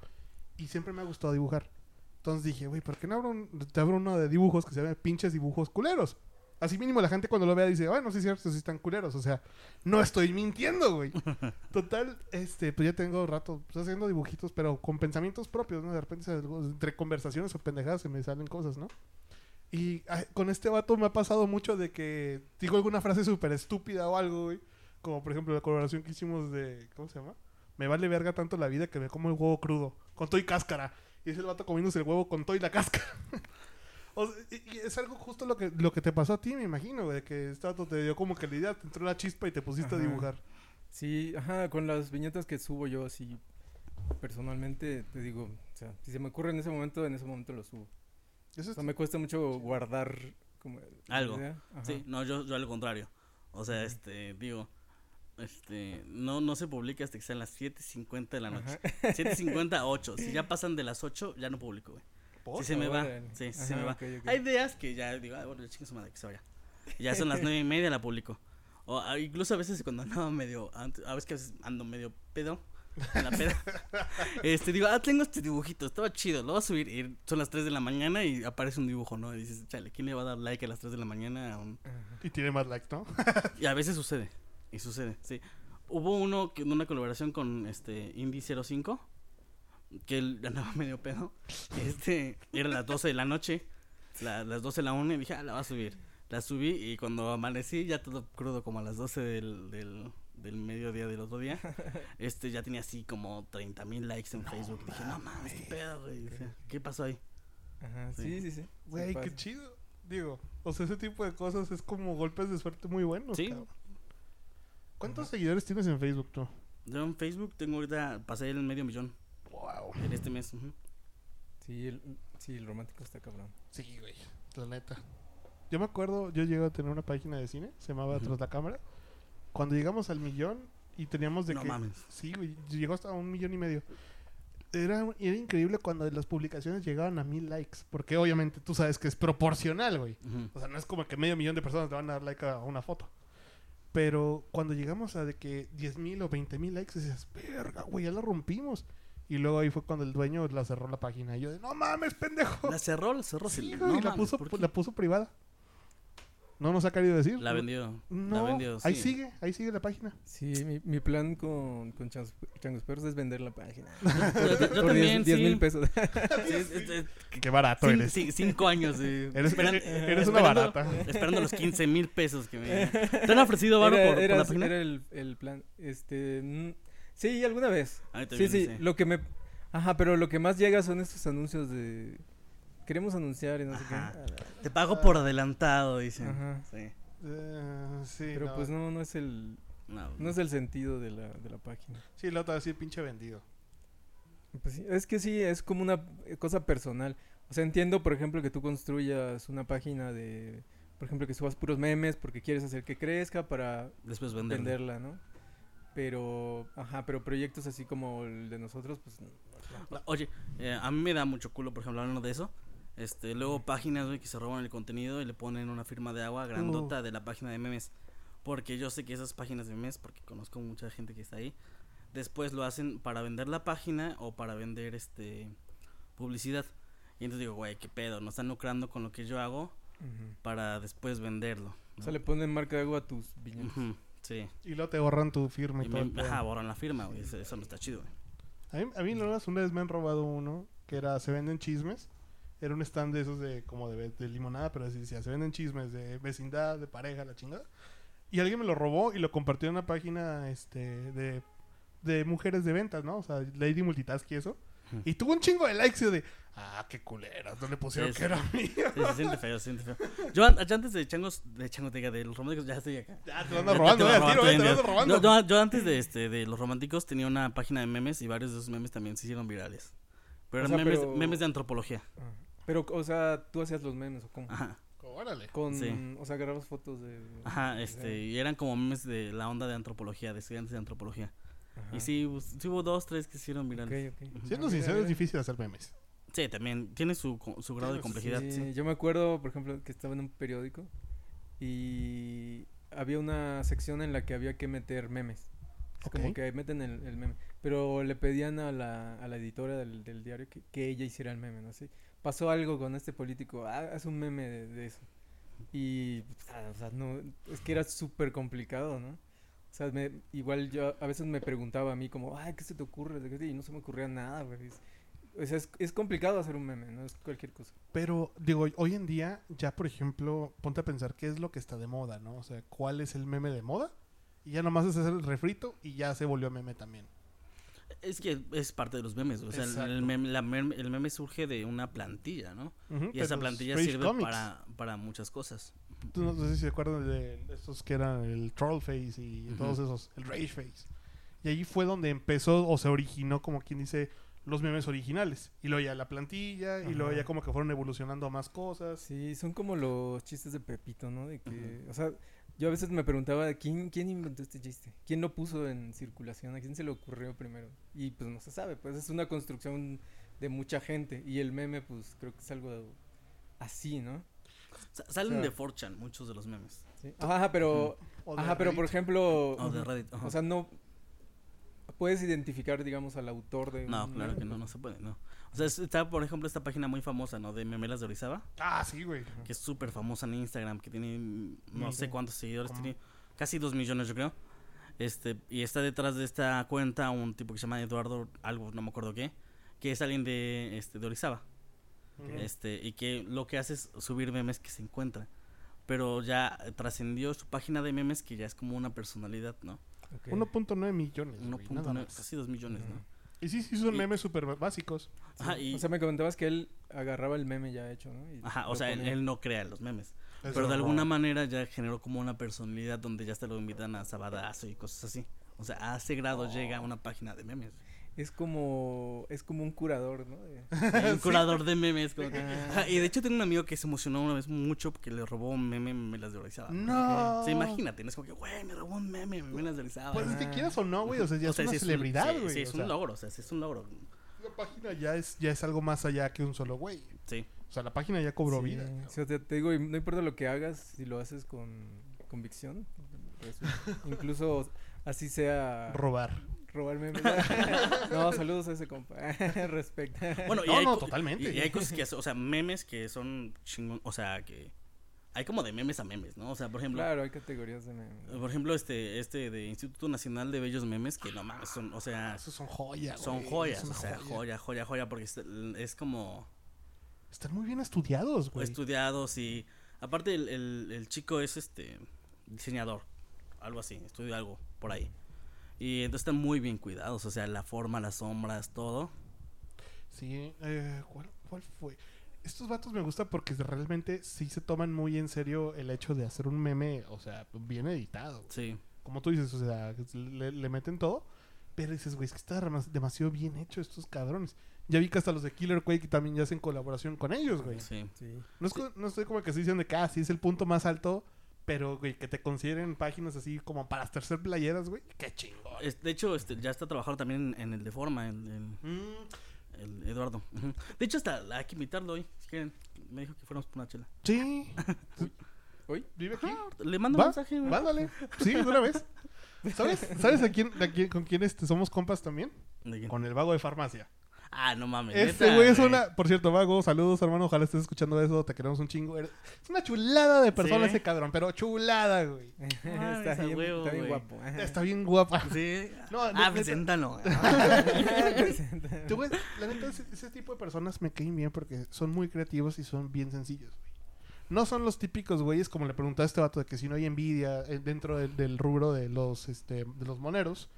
Y siempre me ha gustado dibujar. Entonces dije, güey, ¿por qué no abro un- te abro uno de dibujos que se llame pinches dibujos culeros? Así mínimo la gente cuando lo vea dice, bueno, sí es cierto, sí están culeros. O sea, no estoy mintiendo, güey. Total, este, pues ya tengo rato pues, haciendo dibujitos, pero con pensamientos propios, ¿no? De repente, entre conversaciones o pendejadas se me salen cosas, ¿no? Y ay, con este vato me ha pasado mucho de que digo alguna frase súper estúpida o algo, güey. Como por ejemplo la colaboración que hicimos de, ¿cómo se llama? Me vale verga tanto la vida que me como el huevo crudo, con todo y cáscara. Y es el vato comiéndose el huevo con todo y la cáscara. O sea, y, y es algo justo lo que, lo que te pasó a ti, me imagino, güey. Que este vato te dio como que la idea, te entró la chispa y te pusiste a dibujar. Sí, ajá, con las viñetas que subo yo así personalmente, te digo, o sea, si se me ocurre en ese momento, en ese momento lo subo. Eso O es sea, me cuesta mucho guardar como Algo. idea. Sí, no, yo, yo al contrario. O sea, este, digo, este, no, no se publica hasta que sean las 7.50 de la noche. Ajá. 7.50 a 8. Si ya pasan de las 8, ya no publico, güey. por- Si se me va. Órale. Sí, sí Ajá, se me va. ok, ok. Hay días que ya digo, ah, bueno, chingue su madre, que se vaya. Ya son las nueve y media, la publico. O incluso a veces cuando ando medio, a veces que a veces ando medio pedo, en la peda, este, digo, ah, tengo este dibujito, estaba chido, lo voy a subir. Y son las 3 de la mañana y aparece un dibujo, ¿no? Y dices, chale, ¿quién le va a dar like a las 3 de la mañana? a un- Ajá. Y tiene más likes, ¿no? Y a veces sucede, y sucede, sí. Hubo uno, que una colaboración con este Indie 05, que él andaba medio pedo. Este, era las 12 de la noche, la- las 12 de la 1, y dije, ah, la va a subir. La subí y cuando amanecí, ya todo crudo, como a las 12 del, del, del mediodía del otro día, este ya tenía así como 30 mil likes en Facebook. Dije, no mames, qué pedo, güey. ¿Qué pasó ahí? Ajá, Sí. sí, sí, Güey, qué pasa. chido. Digo, o sea, ese tipo de cosas es como golpes de suerte muy buenos. Sí. cabrón. ¿Cuántos seguidores tienes en Facebook tú? Yo en Facebook tengo ahorita, pasé el medio millón Wow. en este mes. Sí, el, sí, el romántico está cabrón. Sí, güey. La neta. Yo me acuerdo, yo llegué a tener una página de cine, se llamaba. Tras la Cámara. Cuando llegamos al millón y teníamos de No que. mames. Sí, güey. Llegó hasta un millón y medio. Era, era increíble cuando las publicaciones llegaban a mil likes. Porque obviamente tú sabes que es proporcional, güey. O sea, no es como que medio millón de personas te van a dar like a una foto. Pero cuando llegamos a de que 10 mil o 20 mil likes, dices, verga, güey, ya la rompimos. Y luego ahí fue cuando el dueño la cerró la página. Y yo de, no mames, pendejo. La cerró, la cerró. Sí, no la, mames, puso, la puso privada. No nos ha querido decir. La vendió. No, la vendió, ahí sí. sigue, ahí sigue la página. Sí, mi, mi plan con, con Changos, Changos Perros es vender la página. Yo, yo Por también, 10 sí. mil pesos. Sí, es- es- es- Qué barato cin- eres. sí, cinco años. sí. Eres, Esperan- eres- eres una esperando- barata. Esperando los 15 mil pesos que me... ¿Te han ofrecido era, por, por la página? era el, el plan. Este, mm, sí, alguna vez. A mí Sí, también, sí, lo que me... Ajá, pero lo que más llega son estos anuncios de... Queremos anunciar y no Ajá. sé qué. Te pago por adelantado, dicen. Ajá. Sí. Eh, sí, Pero no. pues no, no es el... No, No es el sentido de la, de la página. Sí, la otra sí, pinche vendido. Pues sí, es que sí, es como una cosa personal. O sea, entiendo, por ejemplo, que tú construyas una página de... Por ejemplo, que subas puros memes porque quieres hacer que crezca para Después venderla, ¿no? Pero, ajá, pero proyectos así como el de nosotros, pues. No, Oye, eh, a mí me da mucho culo, por ejemplo, hablando de eso. Este, luego páginas, güey, que se roban el contenido y le ponen una firma de agua grandota de la página de memes. Porque yo sé que esas páginas de memes, porque conozco mucha gente que está ahí, después lo hacen para vender la página o para vender este publicidad. Y entonces digo, güey, qué pedo, no están lucrando con lo que yo hago para después venderlo. O ¿no? sea, le ponen marca de agua a tus viñedos. Ujú, sí. Y luego te borran tu firma y, Y todo. me, ajá, borran la firma, güey. Eso, eso no está chido, güey. A mí, a mí verdad, una vez me han robado uno que era Se venden chismes. Era un stand de esos de como de, de limonada, pero así decía, se venden chismes de vecindad, de pareja, la chingada. Y alguien me lo robó y lo compartió en una página este de, de mujeres de ventas, ¿no? O sea, Lady Multitask y eso. Y tuvo un chingo de likes y yo de, ah, qué culeras, no le pusieron Sí, que sí. era mío. Sí, se siente feo, se siente feo. Yo, an- yo antes de changos, de changos, diga, de los románticos, ya estoy acá. Ya te lo andas Ya robando, te robar, eh, te robando. Yo, yo- yo antes de este de los románticos tenía una página de memes y varios de esos memes también se hicieron virales. Pero O eran sea, memes, pero- memes de antropología. Ajá. Pero, o sea, tú hacías los memes o cómo? Ajá. Órale. Con, Sí. o sea, agarrabas fotos de... Ajá, este, y eran como memes de la onda de antropología, de estudiantes de antropología. Ajá. Y sí, pues, sí hubo dos, tres que se hicieron virales. Ok, ok. Ujú. Siendo Ah, mira, sincero, es difícil hacer memes. Sí, también tiene su, co- su grado de complejidad. Sí, sí. Yo me acuerdo, por ejemplo, que estaba en un periódico y había una sección en la que había que meter memes. Es como que meten el, el meme. Pero le pedían a la, a la editora del, del diario que, que ella hiciera el meme, ¿no? Así, pasó algo con este político, ah, haz un meme de, eso. Y, o sea, no, es que era súper complicado, ¿no? O sea, me- igual yo a veces me preguntaba a mí como, ay, ¿qué se te ocurre? ¿De qué?" Y no se me ocurría nada, güey. O sea, es, es complicado hacer un meme, no es cualquier cosa. Pero, digo, hoy en día, ya por ejemplo, ponte a pensar qué es lo que está de moda, ¿no? O sea, ¿cuál es el meme de moda? Y ya nomás es hacer el refrito y ya se volvió meme también. Es que es parte de los memes. O sea, el- meme, la mem- el meme surge de una plantilla, ¿no? Y esa plantilla sirve Comics. para, para muchas cosas. Tú no sé si se acuerdan de esos que eran el Troll Face y Ujú. todos esos, el Rage Face. Y ahí fue donde empezó o se originó, como quien dice, los memes originales. Y luego ya la plantilla, y luego ya como que fueron evolucionando a más cosas. Sí, son como los chistes de Pepito, ¿no? De que, o sea, yo a veces me preguntaba quién quién inventó este chiste, quién lo puso en circulación, a quién se le ocurrió primero. Y pues no se sabe, pues es una construcción de mucha gente y el meme pues creo que es algo así, ¿no? Sa- salen sea- de 4chan muchos de los memes. Sí. Ajá, pero ajá, pero por ejemplo, O de Reddit. ajá. o sea, no puedes identificar, digamos, al autor de no, un claro meme? que no, no se puede, no. O sea, es- está, por ejemplo, esta página muy famosa, ¿no? De Memelas de Orizaba, Ah, sí, güey. que es súper famosa en Instagram, que tiene no sé cuántos seguidores, ¿Cómo? tiene casi dos millones, yo creo. Este, y está detrás de esta cuenta un tipo que se llama Eduardo, algo, no me acuerdo qué, que es alguien de, este, de Orizaba. Este, y que lo que hace es subir memes que se encuentra. Pero ya trascendió su página de memes que ya es como una personalidad, ¿no? Ok. 1.9 millones. güey, nada 1.9, más. casi 2 millones. ¿no? Y sí, sí, son Y- memes súper básicos. Ajá, y, O sea, me comentabas que él agarraba el meme ya hecho, ¿no? Y ajá, o sea, él, no crea los memes. Eso Pero de no. alguna manera ya generó como una personalidad donde ya hasta lo invitan a Sabadazo y cosas así. O sea, a ese grado llega a una página de memes. Es como, es como un curador, ¿no? De- Un curador de memes. como que- Ah. Y de hecho tengo un amigo que se emocionó una vez mucho porque le robó un meme Memelas de Orizaba. No. O sea, imagínate, no es como que, güey, me robó un meme Memelas de Orizaba. Pues es que quieras o no, güey. O sea, ya O sea, es una celebridad, güey. Sí, es o un logro, o sea, sí es un logro. La página ya es, ya es algo más allá que un solo güey. Sí. O sea, la página ya cobró Sí, vida. o sea, te, te digo, y no importa lo que hagas, si lo haces con convicción, pues, incluso así sea Robar. Robar memes. no, saludos a ese compa. Respecto. Bueno, y No, hay no, totalmente. Y, y hay cosas que, o sea, memes que son chingón, o sea, que hay como de memes a memes, ¿no? O sea, por ejemplo, Claro, hay categorías de memes. por ejemplo, este, este de Instituto Nacional de Bellos Memes, que no mames, son, o sea, Esos son joyas. son güey, joyas, o sea, joya, joya, joya, porque es, es como Están muy bien estudiados, güey. estudiados y aparte el, el, el chico es este diseñador, algo así, estudió algo por ahí. Y entonces están muy bien cuidados, o sea, la forma, las sombras, todo. Sí, eh, ¿cuál, cuál fue? Estos vatos me gustan porque realmente sí se toman muy en serio el hecho de hacer un meme, o sea, bien editado. güey. Sí. Como tú dices, o sea, le, le meten todo, pero dices, güey, es que está demas- demasiado bien hecho estos cabrones. Ya vi que hasta los de Killer Quake también ya hacen colaboración con ellos, güey. Sí. Sí. No, es no estoy como que se dicen de que, ah, sí es el punto más alto, pero, güey, que te consideren páginas así como para tercer playeras, güey. Qué chingón. Es- de hecho, este, ya está trabajando también en, en el de forma, en, en- Mm, el Eduardo. De hecho, hasta hay que invitarlo hoy, si quieren. Me dijo que fuéramos por una chela. sí. ¿Hoy? Vive aquí. Le mando un mensaje. güey. Mándale. Sí, de una vez. ¿Sabes? ¿Sabes a quién, a quién- con quién este, somos compas también? ¿De quién? Con el vago de farmacia. Ah, no mames. Este güey es una... Por cierto, vago, saludos, hermano. Ojalá estés escuchando eso. Te queremos un chingo. Es una chulada de persona Sí. ese cabrón, pero chulada, güey. Ah, está, bien, huevo, está bien güey. guapo. Está bien guapa. Sí. No, ah, neta- preséntalo. Tú, güey, la neta, ese, ese tipo de personas me caen bien porque son muy creativos y son bien sencillos, güey. No son los típicos güeyes, como le preguntaba a este vato, de que si no hay envidia eh, dentro del, del rubro de los, este, de los moneros.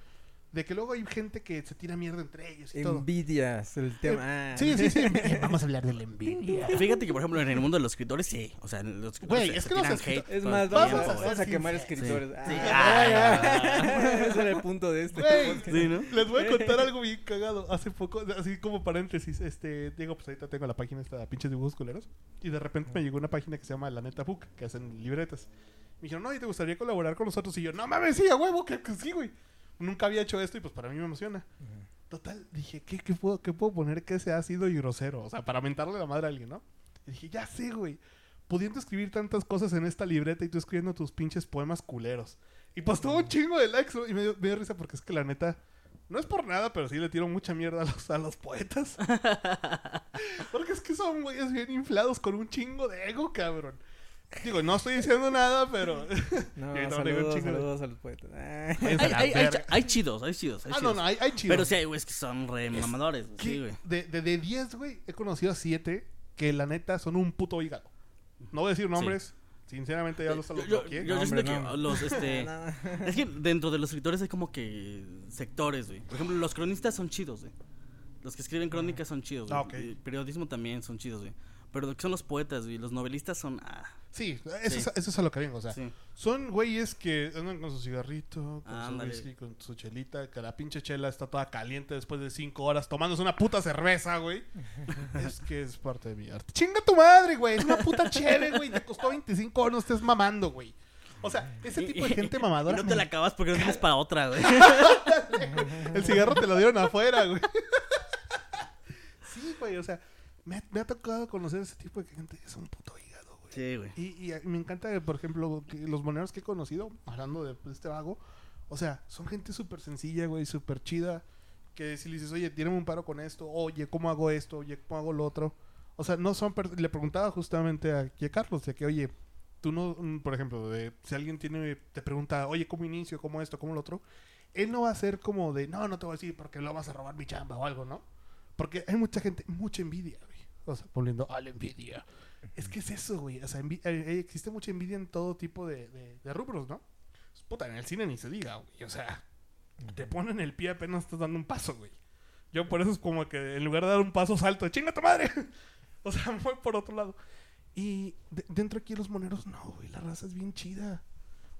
De que luego hay gente que se tira mierda entre ellos y todo. Envidias, el tema. Ah. Sí, sí, sí. Vamos a hablar de la envidia. Fíjate que, por ejemplo, en el mundo de los escritores, sí. O sea, en los escritores Güey, se- es se que los tiran escrito- hate Es todo más, vamos, Vamos a, tiempo, vamos a quemar escritores. Sí. Ah, Ah. Ese era el punto de este. Güey. Sí, ¿no? Les voy a contar algo bien cagado. Hace poco, así como paréntesis, este, digo, pues ahorita tengo la página esta, pinches dibujos culeros. Y de repente me llegó una página que se llama La Neta Book, que hacen libretas. Me dijeron, no, ¿y te gustaría colaborar con nosotros? Y yo, no mames, sí, a huevo, que, que sí, güey. Nunca había hecho esto y pues para mí me emociona. Total, dije, ¿qué, qué, puedo, ¿qué puedo poner que sea ácido y grosero? O sea, para mentarle la madre a alguien, ¿no? Y dije, ya sé, güey. Pudiendo escribir tantas cosas en esta libreta y tú escribiendo tus pinches poemas culeros. Y pues tuvo un chingo de likes, ¿no? Y me dio, me dio risa porque es que la neta, no es por nada, pero sí le tiro mucha mierda a los, a los poetas. porque es que son güeyes bien inflados con un chingo de ego, cabrón. Digo, no estoy diciendo nada, pero... No, un saludos, chingo de- saludos a los poetas. Ah. Hay, hay, hay, hay chidos, hay chidos. Hay Ah, no, chidos. no, hay, hay chido. Pero sí hay güeyes que son re mamadores. Sí, güey. de, de, de 10, güey, he conocido a 7 que la neta son un puto hígado. No voy a decir nombres. Sinceramente ya los Yo, los yo, bloqueé. yo No, siento hombre, que no. los, este... No. Es que dentro de los escritores hay como que sectores, güey. Por ejemplo, los cronistas son chidos, güey. Los que escriben crónicas son chidos, güey. Ah, ok. Y periodismo también son chidos, güey. Pero lo que son los poetas, güey. Los novelistas son... Ah, Sí, eso, Sí. Es, eso es a lo que vengo. O sea, sí. son güeyes que andan con su cigarrito, con su whisky, con su chelita, que la pinche chela está toda caliente después de 5 horas tomándose una puta cerveza, güey. es que es parte de mi arte. Chinga tu madre, güey. Es una puta cheve, güey. Te costó 25 horas, no estés mamando, güey. O sea, ese tipo de gente Y mamadora. no te la acabas porque no tienes para otra, güey. El cigarro te lo dieron afuera, güey. sí, güey, o sea, me, ha- me ha tocado conocer ese tipo de gente que es un puto hígado, güey. Sí, güey. Y, y a- me encanta, por ejemplo, que los moneros que he conocido, hablando de pues, este vago, o sea, son gente súper sencilla, güey, súper chida. Que si le dices, oye, tírame un paro con esto, oye, ¿cómo hago esto? Oye, ¿cómo hago lo otro? O sea, no son. Le preguntaba justamente a Carlos, de que, oye, tú no, mm, por ejemplo, de, si alguien tiene, te pregunta, oye, ¿cómo inicio? ¿Cómo esto? ¿Cómo lo otro? Él no va a ser como de, no, no te voy a decir porque lo vas a robar mi chamba o algo, ¿no? Porque hay mucha gente, mucha envidia, güey. O sea, volviendo a la envidia. Es que es eso, güey. O sea, eh, eh, existe mucha envidia en todo tipo de, de- de rubros, ¿no? Puta, en el cine ni se diga, güey. O sea, te ponen el pie apenas estás dando un paso, güey. Yo por eso es como que en lugar de dar un paso salto, chinga tu madre. o sea, voy por otro lado. Y de- dentro aquí los moneros, no, güey, la raza es bien chida.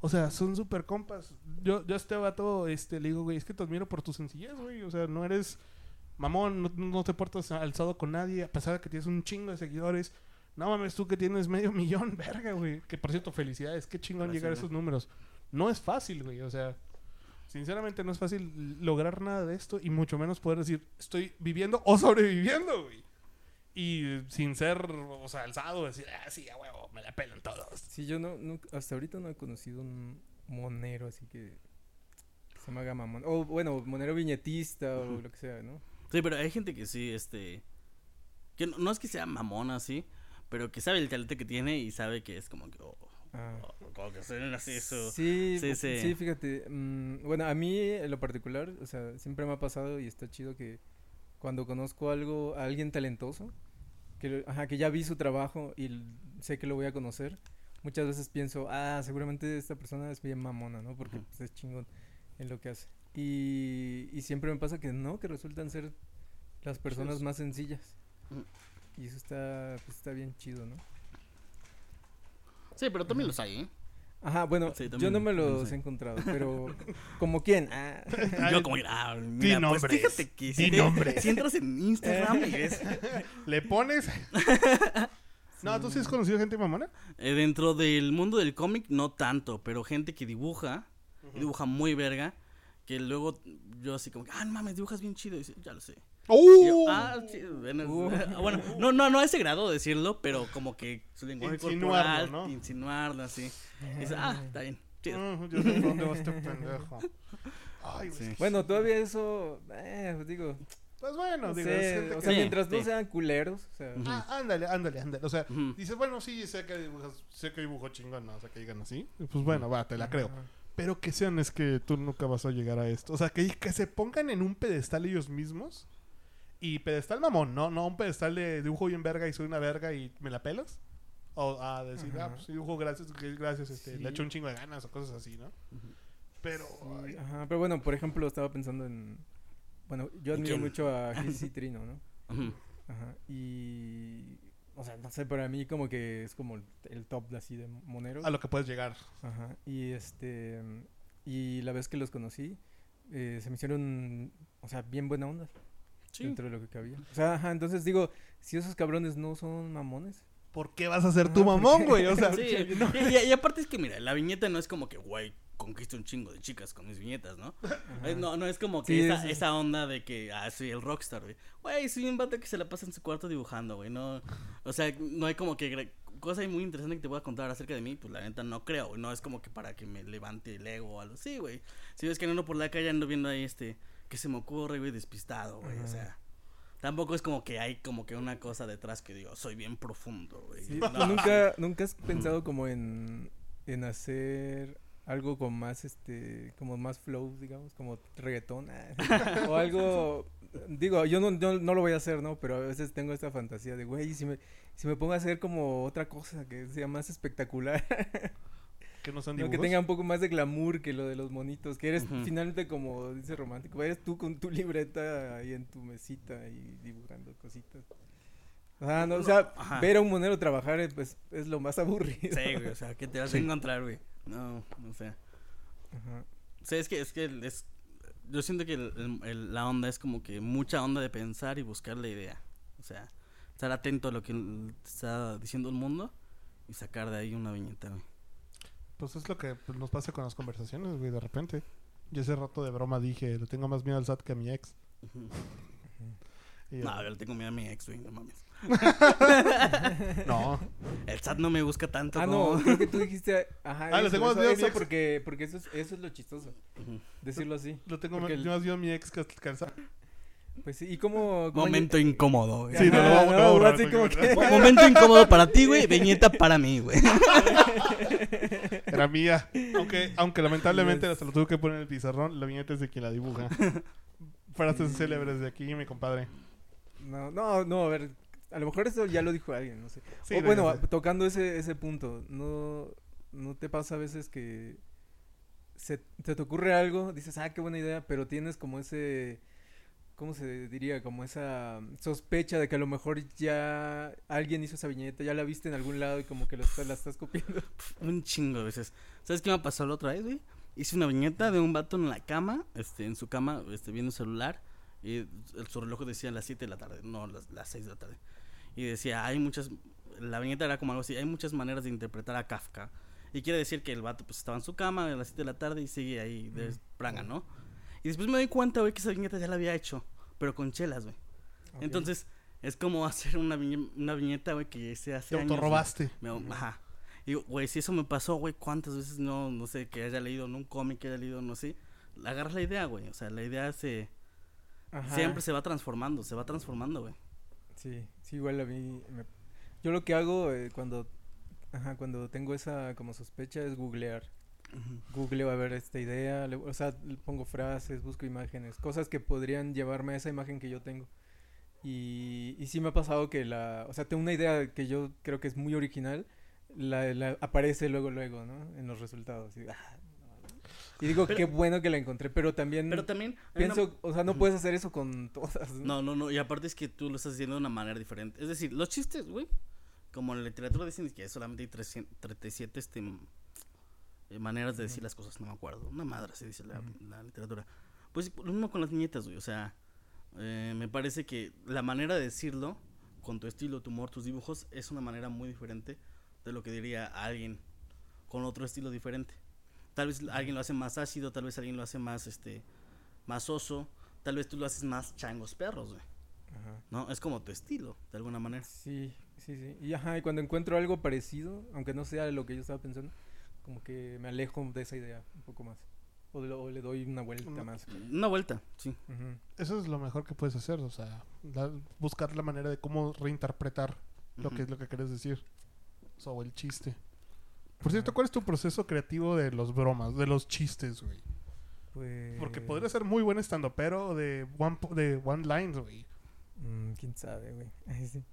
O sea, son súper compas. Yo, yo a este vato, este, le digo, güey, es que te admiro por tu sencillez, güey. O sea, no eres mamón, no, no te portas alzado con nadie, a pesar de que tienes un chingo de seguidores. No mames, tú que tienes medio millón, verga, güey. Que por cierto, felicidades, qué chingón Gracias, llegar a esos números. No es fácil, güey, o sea, sinceramente no es fácil lograr nada de esto y mucho menos poder decir, estoy viviendo o sobreviviendo, güey. Y sin ser, o sea, alzado, decir, ah, sí, a huevo, me la pelan todos. Sí, yo no, no- hasta ahorita no he conocido un monero así que se me haga mamón. O bueno, monero viñetista o lo que sea, ¿no? Sí, pero hay gente que sí, este. Que no, no es que sea mamona así, pero que sabe el talento que tiene y sabe que es como que. oh, Ah. oh, como que suena así eso. Sí, Sí, sí, sí. fíjate. mm, bueno, a mí en lo particular, o sea, siempre me ha pasado y está chido que cuando conozco algo, a alguien talentoso, que, ajá, que ya vi su trabajo y sé que lo voy a conocer, muchas veces pienso, ah, seguramente esta persona es bien mamona, ¿no? Porque pues, es chingón en lo que hace. Y, y siempre me pasa que no, que resultan ser las personas más sencillas. Ujú. Y eso está, pues, está bien chido, ¿no? Sí, pero también los hay, ¿eh? Ajá, bueno, Sí, yo no me los sé. he encontrado, pero como quién? Ah. Yo como que, ah, mira, pues nombres, fíjate que si, te- entras en Instagram y ves ¿Le pones? no, ¿tú sí has conocido gente mamona? eh, dentro del mundo del cómic no tanto, pero gente que dibuja, dibuja muy verga, que luego yo así como, que, ah, no mames, dibujas bien chido, y dice, ya lo sé. Yo, ¡Uh! ah, sí, bueno, Uh. bueno, no, no, no a ese grado de decirlo, pero como que su lenguaje Insinuarlo, corporal, ¿no? insinuarlo así. Y dice, ah, está bien, chido. Yo sé por dónde va este pendejo. Ay, güey. Sí. Bueno, todavía eso, eh, pues digo, Pues bueno, no digo, sé, es gente o que- sea, Sí, mientras no sí. sean culeros, o sea. Ah, ándale, ándale, ándale. O sea, dices, bueno, sí, sé que dibujas, sé que dibujo chingón, ¿no? O sea, que digan así. Pues bueno, va, te la creo. Pero que sean es que tú nunca vas a llegar a esto. O sea, que, que se pongan en un pedestal ellos mismos. Y pedestal mamón, ¿no? No un pedestal de dibujo bien verga y soy una verga y me la pelas. O a decir, Ajá. ah, pues dibujo gracias, gracias, este, Sí. le echo un chingo de ganas o cosas así, ¿no? Pero, Ajá, pero bueno, por ejemplo, estaba pensando en, bueno, yo ¿En admiro quién? mucho a Gis y Trino, ¿no? Ujú. Ajá, y, o sea, no sé, para mí como que es como el, el top así de moneros. a lo que puedes llegar. Ajá, y este, y la vez que los conocí, eh, se me hicieron, o sea, bien buena onda Sí. dentro de lo que cabía. O sea, ajá, entonces digo, si esos cabrones no son mamones. ¿Por qué vas a ser tu Ajá, ¿por mamón, güey? O sea, Sí, no- y, y- y aparte es que, mira, la viñeta no es como que, güey, conquisto un chingo de chicas con mis viñetas, ¿no? Ajá. Eh, No, no es como que Sí, esa, sí. esa onda de que, ah, soy el rockstar, güey. Güey, soy un vato que se la pasa en su cuarto dibujando, güey. No, o sea, no hay como que cosa muy interesante que te voy a contar acerca de mí, pues la neta no creo, güey. No es como que para que me levante el ego o algo así, güey. Si ves que ando por la calle ando viendo ahí este, que se me ocurre, güey, despistado, güey. O sea, tampoco es como que hay como que una cosa detrás que digo, soy bien profundo, güey. Sí, No, ¿tú nunca, nunca has pensado como en, en hacer algo con más, este, como más flow, digamos, como reggaetón, o algo, digo, yo no, yo no lo voy a hacer, ¿no? Pero a veces tengo esta fantasía de, güey, si me, si me pongo a hacer como otra cosa que sea más espectacular, que no son ¿no? dibujos. que tenga un poco más de glamour que lo de los monitos, que eres Ujú. finalmente como dice romántico, eres tú con tu libreta ahí en tu mesita y dibujando cositas. O sea, no, o sea, Ajá. ver a un monero trabajar eh, pues, es lo más aburrido. Sí, güey, o sea, ¿qué te vas Sí. a encontrar, güey? No, no sé. Ajá. O sea, es que, es que es, yo siento que el- el- la onda es como que mucha onda de pensar y buscar la idea. O sea, estar atento a lo que está diciendo el mundo y sacar de ahí una viñeta, güey. Pues es lo que pues, nos pasa con las conversaciones, güey, de repente. Yo ese rato de broma dije, le tengo más miedo al SAT que a mi ex. Y, No, yo le tengo miedo a mi ex, güey, no mames. no. El SAT no me busca tanto Ah, como... no, creo que tú dijiste. Ajá, Ah, le tengo más eso- miedo a mi eso ex. porque, porque eso, es, eso es lo chistoso, decirlo así. Le tengo más el- más miedo a mi ex que que al SAT. Pues sí, y cómo. cómo Momento incómodo, güey. Sí, no, Ajá, no, no, no, no, así no, como no, que- no. Mo- Momento incómodo para ti, güey. Viñeta para mí, güey. Era mía. Aunque, aunque lamentablemente Yes. hasta lo tuve que poner en el pizarrón, la viñeta es de quien la dibuja. Frases célebres de aquí, mi compadre. No, no, no, a ver. A lo mejor eso ya lo dijo alguien, no sé. Sí, o no, bueno, sé. tocando ese, ese punto, ¿no, ¿no te pasa a veces que se, se te ocurre algo, dices, ah, qué buena idea, pero tienes como ese, ¿cómo se diría? Como esa sospecha de que a lo mejor ya alguien hizo esa viñeta, ya la viste en algún lado y como que la, estás- la estás copiando. Un chingo de veces. ¿Sabes qué me pasó la otra vez, güey? Hice una viñeta de un vato en la cama, este, en su cama, este, viendo un celular. Y el, su reloj decía las 7 de la tarde, no, las, las 6 de la tarde. Y decía, hay muchas. La viñeta era como algo así: hay muchas maneras de interpretar a Kafka. Y quiere decir que el vato pues estaba en su cama a las 7 de la tarde y sigue ahí de pranga, ¿no? Y después me doy cuenta, güey, que esa viñeta ya la había hecho, pero con chelas, güey. Entonces, es como hacer una, viñe- una viñeta, güey, que se hace. Te años, autorrobaste. Me- ajá. Y güey, si eso me pasó, güey, ¿cuántas veces no, no sé, que haya leído en un cómic, que haya leído, no sé? Agarras la idea, güey. O sea, la idea se. Ajá. Siempre se va transformando, se va transformando, güey. Sí, sí, igual a mí. me- Yo lo que hago eh, cuando, ajá, cuando tengo esa como sospecha es googlear. Googleo a ver esta idea, le- o sea, le pongo frases, busco imágenes, cosas que podrían llevarme a esa imagen que yo tengo. Y, y sí me ha pasado que la, o sea, tengo una idea que yo creo que es muy original, la, la- aparece luego, luego, ¿no? En los resultados. Y, ah, no. Y digo, Pero- qué bueno que la encontré, pero también Pero también. hay una- pienso, o sea, no puedes hacer eso con todas. No, no, no. Y aparte es que tú lo estás haciendo de una manera diferente. Es decir, los chistes, güey. Como en la literatura dicen que solamente hay 300 37 este, eh, maneras de decir las cosas. No me acuerdo. Una madre se dice la, la literatura. Pues lo mismo con las viñetas, güey. O sea, eh, me parece que la manera de decirlo, con tu estilo, tu humor, tus dibujos, es una manera muy diferente de lo que diría alguien con otro estilo diferente. Tal vez alguien lo hace más ácido, tal vez alguien lo hace más, este, más oso, tal vez tú lo haces más changos perros, güey. Ajá. ¿No? Es como tu estilo, de alguna manera. Sí, sí, sí. Y ajá, y cuando encuentro algo parecido, aunque no sea lo que yo estaba pensando, como que me alejo de esa idea un poco más. O, le- o le doy una vuelta más. Una vuelta, sí. Eso es lo mejor que puedes hacer, o sea, buscar la manera de cómo reinterpretar lo que es lo que quieres decir. O sea, o el chiste. Por cierto. ¿cuál es tu proceso creativo de los bromas, de los chistes, güey? Pues... Porque podría ser muy buen estando, pero de one, de one lines, güey. Mm, quién sabe, güey. Sí.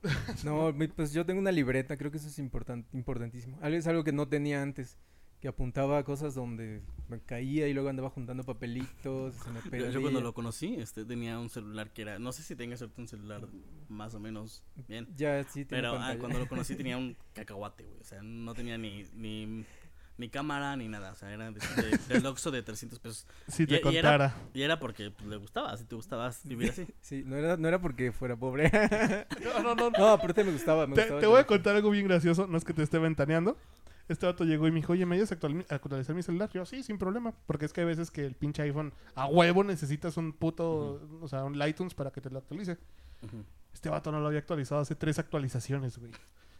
No, pues yo tengo una libreta, creo que eso es importan- importantísimo. Algo- Es algo que no tenía antes, que apuntaba cosas donde me caía y luego andaba juntando papelitos, se me Yo, perdía. yo cuando lo conocí, este, tenía un celular que era, no sé si tenga suerte un celular más o menos bien. Ya, sí, tiene Pero ah, cuando lo conocí tenía un cacahuate, güey. O sea, no tenía ni, ni, ni cámara ni nada. O sea, era de, de- del Oxxo de 300 pesos. Si te Y- y era- contara. Y era porque pues, le gustaba, si te gustaba vivir así. Sí, no era, no era porque fuera pobre. No, no, no. no, aparte me gustaba, me Te, gustaba te voy a contar algo bien gracioso, no es que te esté ventaneando. Este vato llegó y me dijo, oye, ¿me ayudas a actual- a actualizar mi celular? Yo, sí, sin problema. Porque es que hay veces que el pinche iPhone a huevo necesitas un puto, o sea, un iTunes para que te lo actualice. Este vato no lo había actualizado hace tres actualizaciones, güey.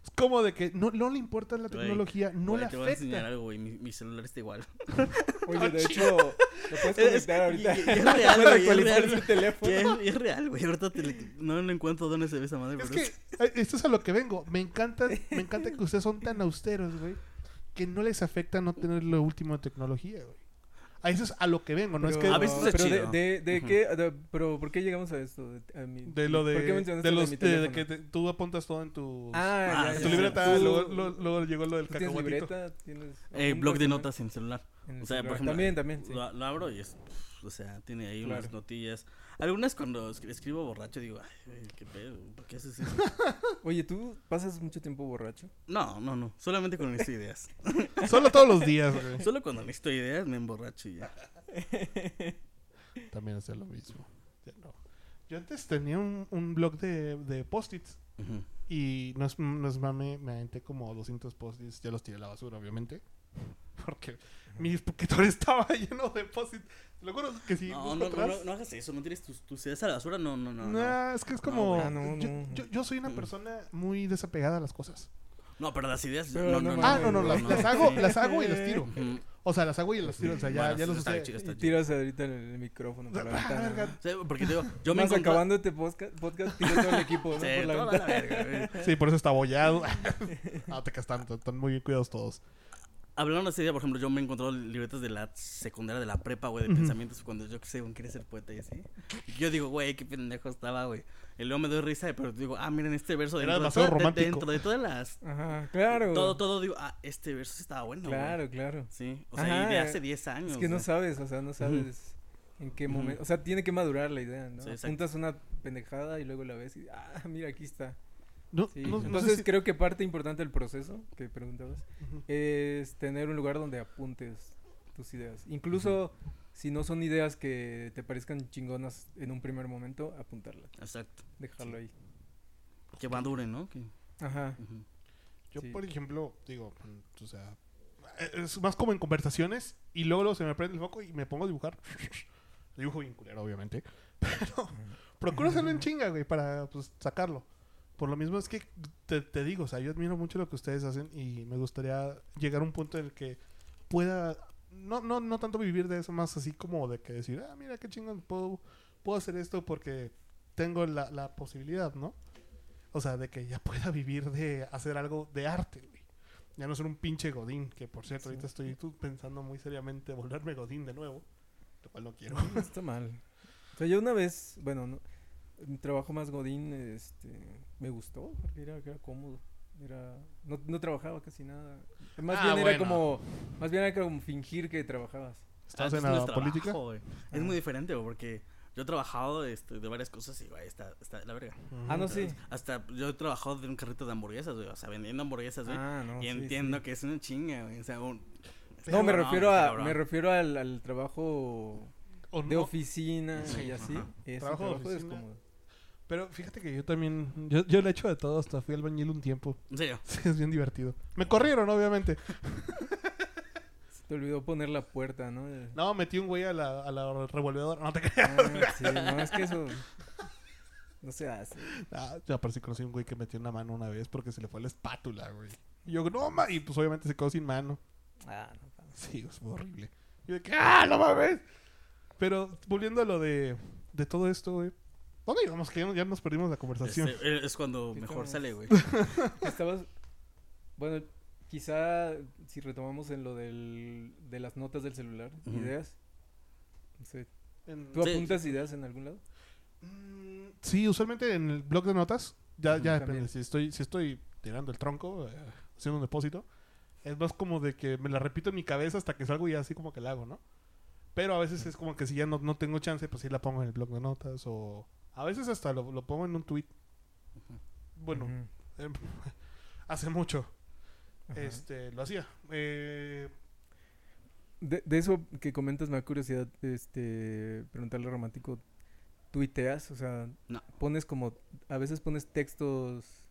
Es como de que no, no le importa la tecnología, no Güey, le te voy a enseñar afecta. algo, güey. Mi, mi celular está igual. Oye, de hecho, lo puedes Es- conectar ahorita. y- y es real, güey, es real. teléfono. Real, güey. Ahorita te no lo encuentro dónde se ve esa madre. Es pero que esto es a lo que vengo. Me encanta, me encanta que ustedes son tan austeros, güey, que no les afecta no tener lo último de tecnología, güey. A eso es a lo que vengo, no es que Pero- A veces es pero de, chido. de, de Ujú. qué, de- pero ¿por qué llegamos a esto? De, a mi- de lo ¿Por qué de, mencionaste de lo los mi de, de que te- tú apuntas todo en tu Ah, Ah, ya, en tu ya. libreta, ¿Tú- luego, luego- luego llegó lo del tú tienes cacahuatito. libreta? ¿Tienes Eh, blog de notas en celular. En O sea, por celular. ejemplo, También, también, sí. Lo, lo abro y es. O sea, tiene ahí unas Claro. notillas. Algunas cuando escri- escribo borracho digo, ay, qué pedo, ¿por qué haces eso? Oye, ¿tú pasas mucho tiempo borracho? No, no, no. Solamente cuando necesito ideas. Solo todos los días, güey. Solo cuando necesito ideas me emborracho y ya. También hacer lo mismo. Ya no. Yo antes tenía un, un blog de, de post-its y no es, no es mame, me aventé como 200 post-its, ya los tiré a la basura, obviamente. Porque mi escritorio estaba lleno de post-its. Te lo juro que si no, no, no, atrás... no, no hagas eso, no tires tus, tus ideas a la basura, no, no, no. No, Nah, es que es como... no, yo, yo- yo soy una Mm. persona muy desapegada a las cosas. No, pero las ideas. Pero no, no no, Ah, no, no, no, las, no. las hago, las hago y las tiro. O sea, las hago y las tiro. O sea, ya, Bueno, ya los usé. chido. tiras ahorita el, el micrófono por la ventana. Sí, porque digo, yo me Más encontré. acabando este podcast, podcast tiro todo el equipo, ¿no? Sí, por la toda la ventana. verga, güey. Sí, por eso está abollado. no te castan, están muy bien cuidados todos. Hablando de ese día, por ejemplo, yo me he encontrado libretas de la secundaria, de la prepa, güey, de Ujú. pensamientos cuando yo que sé, güey, quería ser poeta y así. Y yo digo, güey, qué pendejo estaba, güey. Y luego me doy risa, pero digo, ah, miren este verso Era dentro, de, demasiado toda- de- romántico. dentro de todas las. Ajá, claro. Todo, todo, digo, ah, este verso estaba bueno. güey. Claro, claro. Sí, o sea, Ajá, y de hace 10 años. Es que no güey. sabes, o sea, no sabes. en qué momento, o sea, tiene que madurar la idea, ¿no? Sí. Apuntas una pendejada y luego la ves y, ah, mira, aquí está. No, Sí, no- no sé Entonces si- creo que parte importante del proceso que preguntabas es tener un lugar donde apuntes tus ideas. Incluso si no son ideas que te parezcan chingonas en un primer momento, apuntarlas, Exacto. dejarlo ahí. Que maduren, ¿no? Que- Ajá. Yo, Sí. por ejemplo, digo, mm, o sea, es más como en conversaciones y luego, luego se me prende el foco y me pongo a dibujar. Dibujo bien culero, obviamente. Pero procuro hacerlo en chinga, güey, para pues, sacarlo. Por lo mismo es que te, te digo, o sea, yo admiro mucho lo que ustedes hacen y me gustaría llegar a un punto en el que pueda, no, no, no tanto vivir de eso, más así como de que decir, ah, mira qué chingón, puedo, puedo hacer esto porque tengo la, la posibilidad, ¿no? O sea, de que ya pueda vivir de hacer algo de arte, güey. Ya no ser un pinche godín, que por cierto, Sí. ahorita estoy pensando muy seriamente volverme godín de nuevo, lo cual no quiero. No está mal. O sea, yo una vez, bueno, no, trabajo más godín, este, me gustó, porque era, era cómodo. Era, no, no trabajaba casi nada. Más Ah, bien era como, más bien era como fingir que trabajabas. ¿Estás Ah, en la es trabajo, política? Es Ah. muy diferente, güey, porque yo he trabajado este, de varias cosas y, güey, está, está de la verga. Ah, no, sí. Hasta yo he trabajado de un carrito de hamburguesas, güey. O sea, vendiendo hamburguesas, güey. Ah, no. y sí, entiendo sí. que es una chinga, güey. O sea, un... No, me refiero a, me refiero al, al trabajo de oficina Sí, y así. ajá. Ese Trabajo trabajo, de es oficina. Pero fíjate que yo también, yo, yo le he hecho de todo, hasta fui albañil un tiempo. En serio. Sí, es bien divertido. Me corrieron, obviamente. Se te olvidó poner la puerta, ¿no? De- No, metí un güey a la, a la revolvedora. No te creas. Ah, sí, no, es que eso no se hace. Ah, ya parece que conocí un güey que metió una mano una vez porque se le fue la espátula, güey. Y yo, no, ma. Y pues obviamente se quedó sin mano. Ah, no, no. Sí, fue horrible. Y yo de que, ¡ah, no mames! Pero volviendo a lo de, de todo esto, güey. ¿Dónde íbamos? Que ya, ya nos perdimos la conversación. Este, es cuando ¿Qué mejor estamos? sale, güey. Estabas. Bueno, quizá si retomamos en lo del, de las notas del celular, ideas. No sé. En- ¿Tú Sí. apuntas ideas en algún lado? Mm, Sí, usualmente en el blog de notas. Ya, ya también. depende. Si estoy, si estoy tirando el tronco, eh, haciendo un depósito. Es más como de que me la repito en mi cabeza hasta que salgo y así como que la hago, ¿no? Pero a veces es como que si ya no, no tengo chance, pues sí la pongo en el blog de notas. O a veces hasta lo, lo pongo en un tweet. Bueno, em, hace mucho ajá. este lo hacía. Eh, De, de eso que comentas me da curiosidad este, preguntarle a Romántico. ¿Tuiteas? O sea, No. pones como. A veces pones textos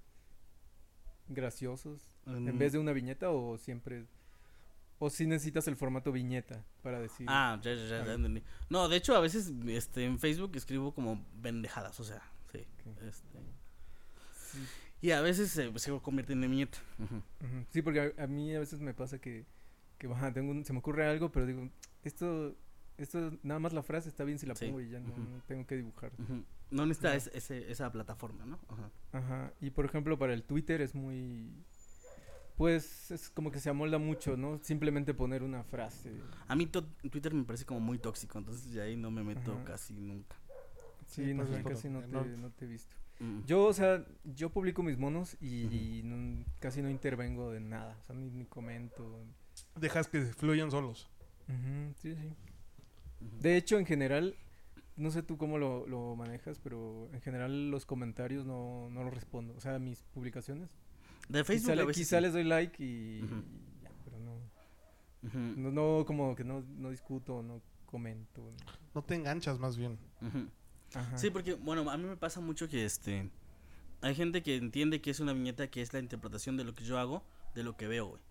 graciosos Mm. en vez de una viñeta o siempre. O si necesitas el formato viñeta para decir. Ah, ya, ya, ya, ya entendí. No, de hecho, a veces este, en Facebook escribo como bendejadas, o sea, sí. Este, Sí, y a veces se, se convierte en viñeta. Sí, porque a, a mí a veces me pasa que, que tengo un- se me ocurre algo, pero digo, esto, esto nada más la frase está bien si la Sí, pongo y ya no, tengo que dibujar. No necesita ese- esa plataforma, ¿no? Ajá. Ajá. Y por ejemplo, para el Twitter es muy. Pues es como que se amolda mucho, ¿no? Simplemente poner una frase. A mí Twitter me parece como muy tóxico, entonces de ahí no me meto Ajá. casi nunca. Sí, Sí, no, pues casi no te, no- te he visto. Mm. Yo, o sea, yo publico mis monos y, y no- casi no intervengo de nada. O sea, ni, ni comento. dejas que fluyan solos. Ujú, sí, sí. De hecho, en general, no sé tú cómo lo, lo manejas, pero en general los comentarios no, no los respondo. O sea, mis publicaciones. De Facebook quizá, a le- veces quizá sí. les doy like y, ya, pero no, no, no como que no, no discuto, no comento. No te enganchas más bien. Ajá. Sí, porque, bueno, a mí me pasa mucho que este. Hay gente que entiende que es una viñeta que es la interpretación de lo que yo hago, de lo que veo, güey.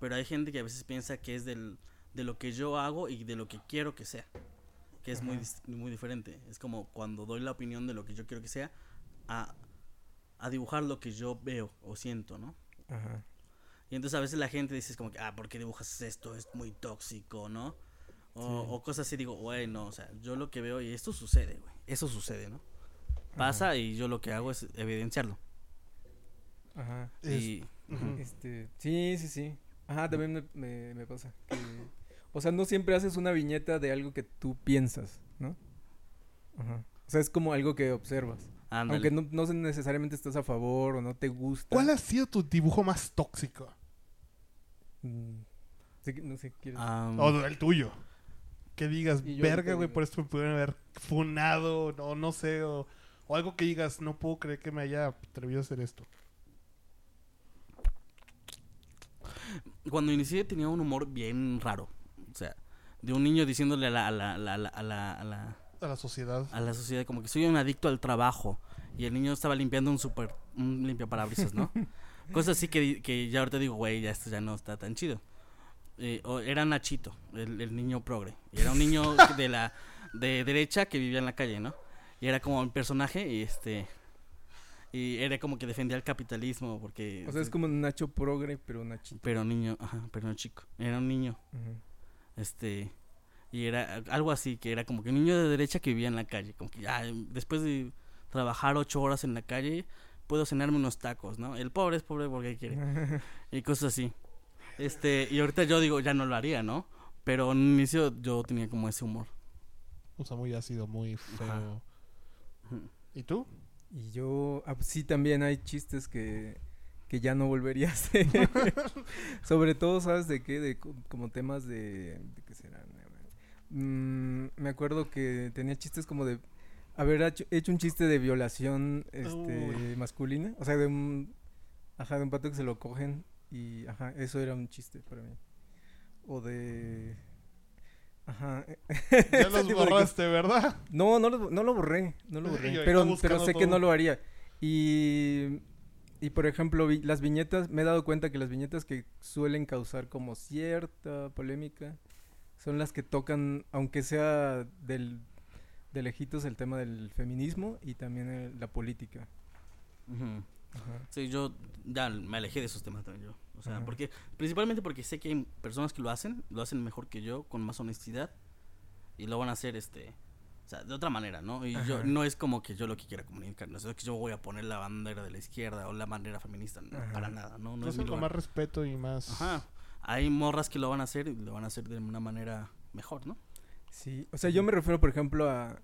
Pero hay gente que a veces piensa que es del, de lo que yo hago y de lo que quiero que sea. Que es muy, Ajá. muy diferente. Es como cuando doy la opinión de lo que yo quiero que sea a, a dibujar lo que yo veo o siento, ¿no? Ajá. Y entonces a veces la gente dice como que, ah, ¿por qué dibujas esto? Es muy tóxico, ¿no? O, Sí. o cosas así, digo, bueno, o sea, yo lo que veo y esto sucede, güey. Eso sucede, ¿no? Pasa y yo lo que hago es evidenciarlo. Ajá. Es- y. Este, sí, sí, sí. Ajá, también me, me, me pasa. que- o sea, no siempre haces una viñeta de algo que tú piensas, ¿no? Ajá. O sea, es como algo que observas. Ándale. Aunque no, no sé necesariamente estás a favor o no te gusta. ¿Cuál ha sido tu dibujo más tóxico? Mm, sí no sé, ¿quieres? Am, O el tuyo. que digas, verga, güey, por esto me pudieron haber funado, o no sé, o, o algo que digas, no puedo creer que me haya atrevido a hacer esto. Cuando inicié tenía un humor bien raro. O sea, de un niño diciéndole a la, a la, a la, a la, a la, a la- sociedad. a la sociedad como que soy un adicto al trabajo. Y el niño estaba limpiando un super, un limpiaparabrisas, ¿no? Cosas así que, que ya ahorita digo, güey, ya esto ya no está tan chido. Eh, o era Nachito, el, el niño progre. Y era un niño de la de derecha que vivía en la calle, ¿no? Y era como un personaje y este y era como que defendía el capitalismo porque O sea, es como Nacho Progre, pero Nachito. pero niño, ajá, pero no chico. Era un niño, este y era algo así que era como que un niño de derecha que vivía en la calle, como que ya después de trabajar ocho horas en la calle puedo cenarme unos tacos, ¿no? El pobre es pobre porque quiere y cosas así. Este, y ahorita yo digo, ya no lo haría, ¿no? Pero en un inicio yo tenía como ese humor. O sea, muy ácido, muy feo. Ajá. ¿Y tú? Y yo, ah, pues sí, también hay chistes que, que ya no volvería a hacer. Sobre todo, ¿sabes de qué? De co- como temas de... ¿De qué serán? Mm, me acuerdo que tenía chistes como de haber hecho, un chiste de violación este, masculina. O sea, de un... Ajá, de un pato que se lo cogen y... Ajá, eso era un chiste para mí. O de... Ajá. Ya los borraste, ¿verdad? no, no lo, no lo borré, no lo borré. Pero, pero sé que no lo haría. Y, y por ejemplo, vi- las viñetas, me he dado cuenta que las viñetas que suelen causar como cierta polémica son las que tocan, aunque sea del, de lejitos, el tema del feminismo y también el- la política. Ujú. Ajá. Sí, yo ya me alejé de esos temas también yo. O sea, Ajá. porque principalmente porque sé que hay personas que lo hacen, lo hacen mejor que yo, con más honestidad y lo van a hacer este o sea, de otra manera, ¿no? Y yo Ajá. no es como que yo lo que quiera comunicar, no es que yo voy a poner la bandera de la izquierda o la bandera feminista, no, para nada, no, no es mi con lugar. más respeto y más... Ajá. Hay morras que lo van a hacer y lo van a hacer de una manera mejor, ¿no? Sí, o sea, yo me refiero, por ejemplo, a...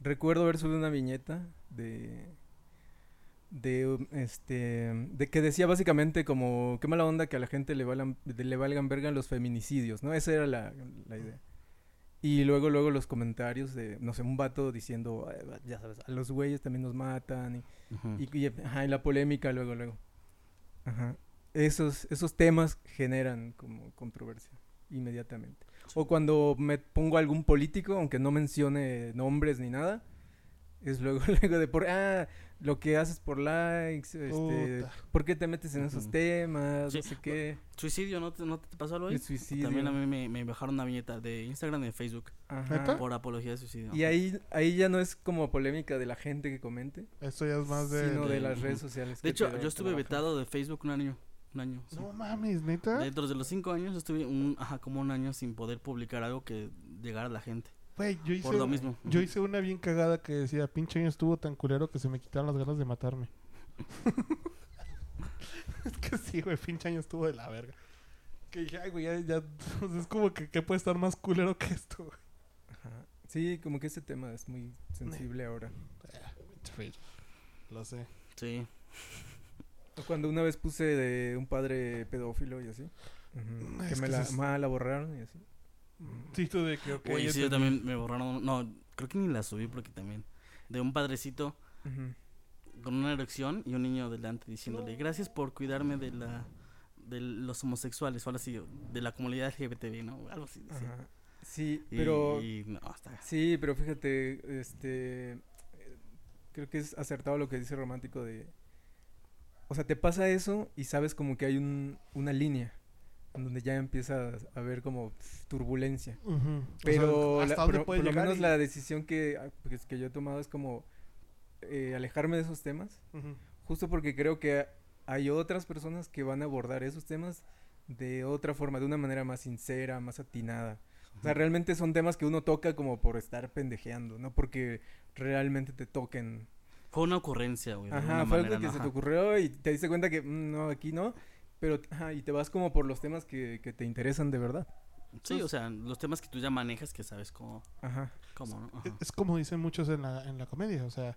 Recuerdo haber subido una viñeta de... De, este, de que decía básicamente como, qué mala onda que a la gente le, valgan, de- le valgan verga los feminicidios, ¿no? Esa era la, la idea. Y luego, luego los comentarios de, no sé, un vato diciendo, "Ay, va- ya sabes, a los güeyes también nos matan. Y, y, y, ajá, y la polémica luego, luego. Ajá. Esos, esos temas generan como controversia inmediatamente. O cuando me pongo a algún político, aunque no mencione nombres ni nada, es luego, luego de por, ah, lo que haces por likes, este. ¿por qué te metes en esos temas? Sí, No sé qué. Suicidio, ¿no te, no te pasó algo ahí? El suicidio. También a mí me, me bajaron una viñeta de Instagram y de Facebook por apología de suicidio. Y ahí, ahí ya no es como polémica de la gente que comente, Esto ya es más de... sino de de- las redes sociales. De que hecho, yo estuve vetado de Facebook un año. Un año. sí. No mames, ¿neta? Dentro de los cinco años estuve un, ajá, como un año sin poder publicar algo que llegara a la gente. Güey, yo hice... Por lo mismo. Yo hice una bien cagada que decía, pinche año estuvo tan culero que se me quitaron las ganas de matarme. es que sí, güey, pinche año estuvo de la verga. Que dije, ay, güey, ya, ya, es como que, ¿qué puede estar más culero que esto, güey? Ajá. Sí, como que ese tema es muy sensible ahora. Ah, Facebook. Lo sé. Sí. Cuando una vez puse de un padre pedófilo y así. Mm, que me que la, eso es- ma, la borraron y así. Sí, tú de que, Oye, sí, yo también me borraron. No, creo que ni la subí porque también. De un padrecito con una erección y un niño delante diciéndole gracias por cuidarme de la de los homosexuales o algo así de la comunidad LGBTB no algo así. Sí, Y- pero... y no, Sí, pero fíjate, este... Creo que es acertado lo que dice Romántico de... O sea, te pasa eso y sabes como que hay un, una línea en donde ya empiezas a ver como turbulencia. Ujú. O Pero, sea, la- ¿hasta dónde por, lo menos y- la decisión que, ah, pues, que yo he tomado es como eh, alejarme de esos temas, justo porque creo que hay otras personas que van a abordar esos temas de otra forma, de una manera más sincera, más atinada. O sea, realmente son temas que uno toca como por estar pendejeando, no porque realmente te toquen. Fue una ocurrencia güey Ajá, fue algo que ¿no? se te ocurrió y te diste cuenta que mm, no, aquí no, pero ajá, y te vas como por los temas que, que te interesan de verdad. sí o sea los temas que tú ya manejas que sabes cómo Ajá. cómo no Es- Ajá. Es como dicen muchos en la, en la comedia, o sea,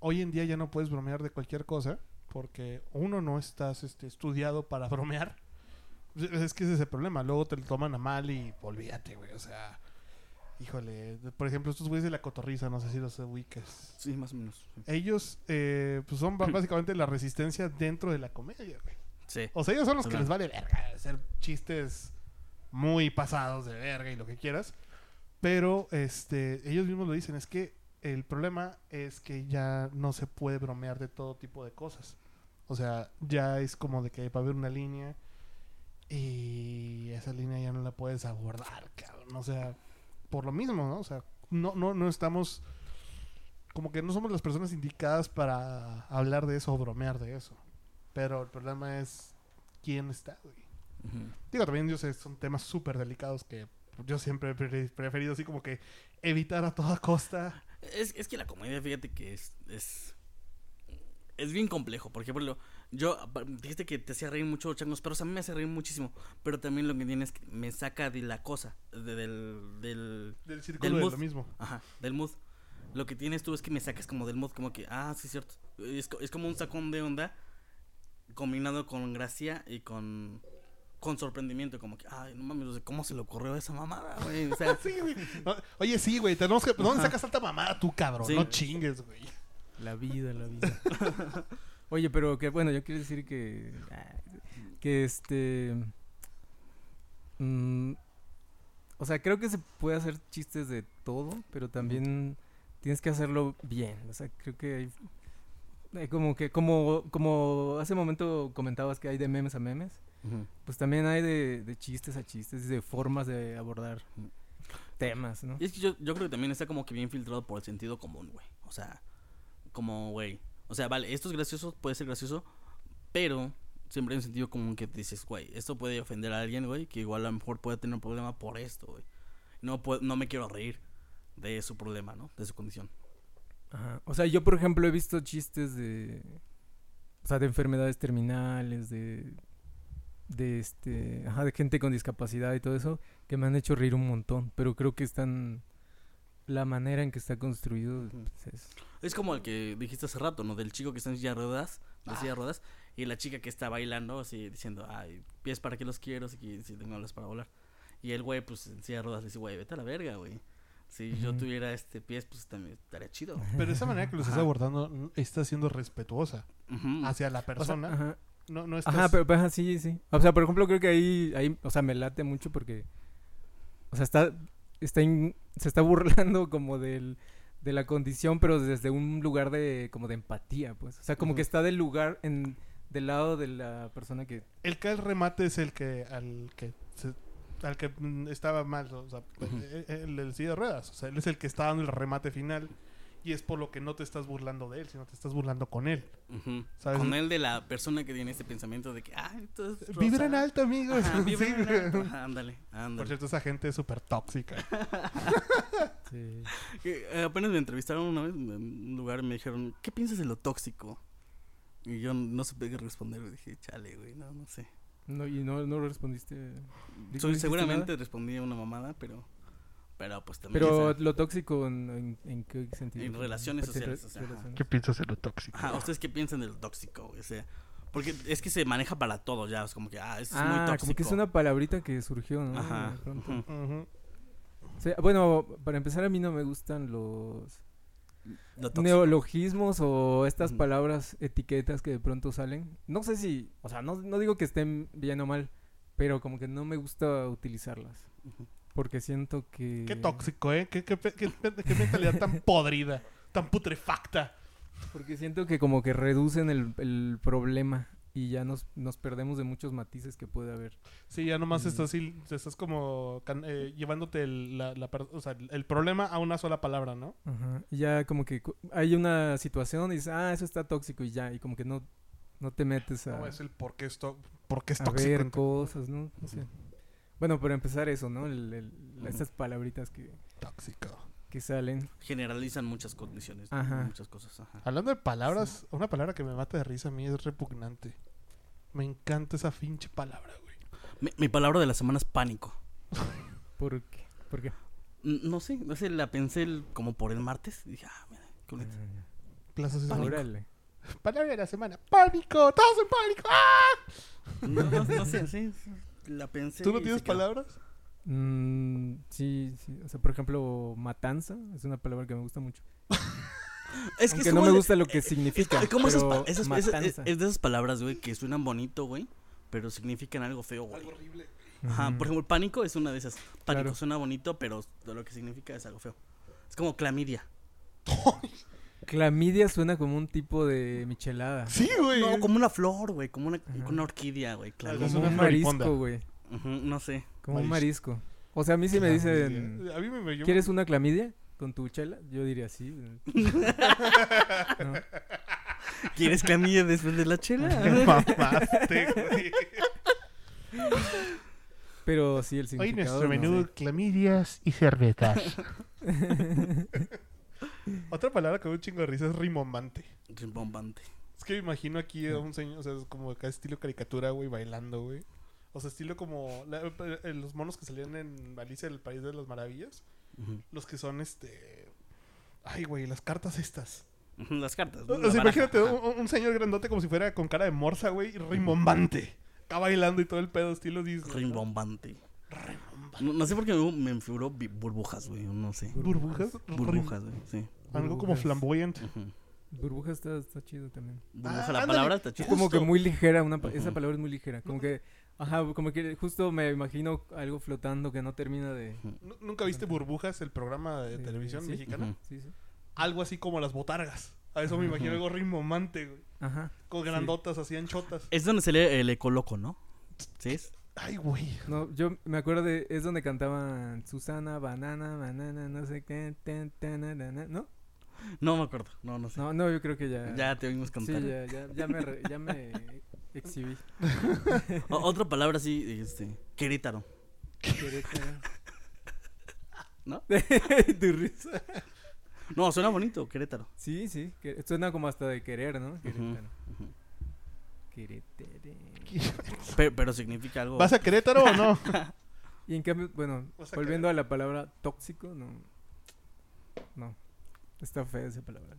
hoy en día ya no puedes bromear de cualquier cosa porque uno no estás este, estudiado para bromear. Es- Es que ese es el problema, luego te lo toman a mal y olvídate, güey, o sea, híjole, por ejemplo, estos güeyes de la cotorriza, no sé si los ubicas. Sí, más o menos. sí. Ellos, eh, pues son básicamente la resistencia dentro de la comedia, güey. Sí. O sea, ellos son los que les vale verga hacer chistes muy pasados de verga y lo que quieras. Pero este, ellos mismos lo dicen, es que el problema es que ya no se puede bromear de todo tipo de cosas. O sea, ya es como de que va a haber una línea y esa línea ya no la puedes abordar, cabrón. O sea, por lo mismo, ¿no? O sea, no, no, no estamos... Como que no somos las personas indicadas para hablar de eso o bromear de eso. Pero el problema es quién está, güey. Digo, también yo sé, son temas súper delicados que yo siempre he pre- preferido así como que evitar a toda costa. Es, es que la comedia, fíjate que es, es. Es bien complejo. Por ejemplo, yo. Dijiste que te hacía reír mucho changos perros. A mí me hace reír muchísimo. Pero también lo que tiene es que me saca de la cosa. de- del. del Del círculo Del de mood. lo mismo. Ajá, del mood. Lo que tienes tú es que me sacas como del mood, como que, ah, sí, cierto. Es, es como un sacón de onda combinado con gracia y con, con sorprendimiento, como que, ay, no mames, ¿cómo se le ocurrió esa mamada, güey? O sea, Sí, güey. Oye, sí, güey. Tenemos que... ¿Dónde sacas tanta mamada tú, cabrón? Sí. No chingues, güey. La vida, la vida. Oye, pero que bueno, yo quiero decir que. Que este. mm, o sea, creo que se puede hacer chistes de todo, pero también tienes que hacerlo bien. O sea, creo que hay. hay como que, como, como hace momento comentabas que hay de memes a memes, pues también hay de, de chistes a chistes, de formas de abordar temas, ¿no? Y es que yo, yo creo que también está como que bien filtrado por el sentido común, güey. O sea, como, güey. O sea, vale, esto es gracioso, puede ser gracioso, pero siempre hay un sentido común que dices, güey, esto puede ofender a alguien, güey, que igual a lo mejor puede tener un problema por esto, güey. No, puedo- no me quiero reír de su problema, ¿no? De su condición. Ajá. O sea, yo por ejemplo he visto chistes de. O sea, de enfermedades terminales, de. De este. Ajá, de gente con discapacidad y todo eso, que me han hecho reír un montón. Pero creo que están. La manera en que está construido. Pues, es- Es como el que dijiste hace rato, ¿no? Del chico que está en silla de ruedas, de silla de Ah. ruedas, y la chica que está bailando, así diciendo, ay, pies para qué los quiero, si, si tengo alas para volar. Y el güey, pues en silla de ruedas, le dice, güey, vete a la verga, güey. Si yo tuviera este pies, pues también estaría chido. Pero esa manera que lo estás abordando está siendo respetuosa Ujú. hacia la o sea, persona. ajá, no, no estás... Ajá, pero, pero, ajá, sí, sí. O sea, por ejemplo, creo que ahí, ahí, o sea, me late mucho porque, o sea, está, está in- se está burlando como del, de la condición, pero desde un lugar de, como de empatía, pues. O sea, como que está del lugar, en, del lado de la persona que, El que el remate es el que al que se- al que mm, estaba mal, o sea, Ujú. el, el del silla de ruedas, o sea, él es el que está dando el remate final y es por lo que no te estás burlando de él, sino te estás burlando con él. Con el de la persona que tiene este pensamiento de que, ah, esto es rosa". Vibra en alto, amigos. Ajá, vibra Sí, en alto. Ajá, ándale, ándale. Por cierto, esa gente es súper tóxica. sí. Eh, apenas me entrevistaron una vez en un lugar y me dijeron, ¿qué piensas de lo tóxico? Y yo no supe qué responder, dije, chale, güey, no, no sé. No, y no, no respondiste. ¿Di- Soy- dijiste seguramente nada? respondí una mamada, pero, pero pues también. Pero lo tóxico, ¿en, en, en qué sentido? En relaciones sociales, re- o sea, ajá. relaciones. ¿Qué piensas de lo tóxico? ajá, ¿ustedes qué piensan del tóxico, güey? O sea, porque es que se maneja para todo ya, es como que, ah, es muy Ah, tóxico. como que es una palabrita que surgió, ¿no? Ajá. De. O sea, bueno, para empezar a mí no me gustan los Lo tóxico. neologismos o estas palabras, etiquetas que de pronto salen. No sé si, o sea, no, no digo que estén bien o mal, pero como que no me gusta utilizarlas. Porque siento que... Qué tóxico, ¿eh? Qué, qué, qué mentalidad tan podrida, tan putrefacta. Porque siento que como que reducen el, el problema y ya nos, nos perdemos de muchos matices que puede haber. Sí, ya nomás Mm. estás, estás como eh, llevándote el, la, la per- o sea, el problema a una sola palabra, ¿no? Ajá. Y ya como que hay una situación y dices, ah, eso está tóxico y ya, y como que no, no te metes a... No es el por qué es, tó- por qué es a tóxico. ver en- cosas, ¿no? No sé. Bueno, para empezar eso, ¿no? El- el- estas palabritas que, Tóxico. que salen. Generalizan muchas condiciones. Ajá. muchas cosas. Ajá. Hablando de palabras, una palabra que me mata de risa a mí es repugnante. Me encanta esa finche palabra, güey. Mi, mi palabra de la semana es pánico. ¿Por qué? ¿Por qué? No sé, no sé, la pensé el- como por el martes y dije, ah, mira, qué bonito. Plazas de Pánico. Órale. Palabra de la semana. ¡Pánico! ¡Todos en pánico! ¡Ah! No, no, no sé, sí, sí, la pensé. ¿Tú no tienes palabras? Mm, sí, sí. O sea, por ejemplo, matanza es una palabra que me gusta mucho. Es que Aunque es no me de- gusta lo que eh, significa. Es pa- pero esas- esas- es, matanza. es de esas palabras, güey, que suenan bonito, güey, pero significan algo feo, güey. Algo horrible. Ajá, por ejemplo, pánico es una de esas. Pánico Claro. suena bonito, pero lo que significa es algo feo. Es como clamidia. Clamidia suena como un tipo de michelada. Sí, güey. No, como una flor, güey, como una, Ajá. como una orquídea, güey. Como un marisco, güey. No sé. Como un Marisco. O sea, a mí si me dicen. A mí me, yo- ¿quieres una clamidia con tu chela? Yo diría sí. No. ¿Quieres clamidia después de la chela? Mamaste, güey. Pero sí, el Hoy significado. nuestro no menú, sé. clamidias y cervezas. Otra palabra que me da un chingo de risa es rimbombante. Rimbombante. Es que me imagino aquí a un señor, o sea, es como acá estilo caricatura, güey, bailando, güey. O sea, estilo como la- eh, los monos que salían en Alicia del País de las Maravillas. Los que son, este... Ay, güey, las cartas estas. Las cartas. O sea, imagínate un, un señor grandote como si fuera con cara de morsa, güey, y rimbombante. Acá bailando y todo el pedo, estilo Disney. Rimbombante. Rimbombante. No, no sé por qué me, me figuró burbujas, güey. No sé. ¿Burbujas? Burbujas, güey. Sí. Algo como flamboyant. Ujú. Burbuja está, está chido también. Burbuja, Ah, la ándale. palabra está Es chida. como que Justo. muy ligera, una pa- esa Ujú. palabra es muy ligera. Como que, ajá, como que justo me imagino algo flotando que no termina de... Nu- ¿Nunca viste Burbujas, el programa de Sí, televisión sí. mexicana? Ujú. Sí, sí. Algo así como las botargas. A eso me imagino algo rimbombante, güey. Ajá. Con Sí. grandotas, así anchotas. Es donde se lee el ecoloco, ¿no? ¿Sí es? Ay, güey. No, yo me acuerdo de... Es donde cantaban Susana, Banana, Banana, no sé qué, tan, tan, na, na, na, ¿no? No me acuerdo. No, no sé. No, no, yo creo que ya... Ya te oímos Sí, cantar. ya, ya, ya me, re- ya me exhibí. O- otra palabra así, este, Querétaro. Querétaro. ¿No? tu risa. No, suena bonito, Querétaro. Sí, sí. que- suena como hasta de querer, ¿no? Querétaro. Querétaro. Pero, pero significa algo. ¿Vas a Querétaro o no? Y en cambio, bueno, a volviendo a la palabra tóxico, no. No. Está fea esa palabra.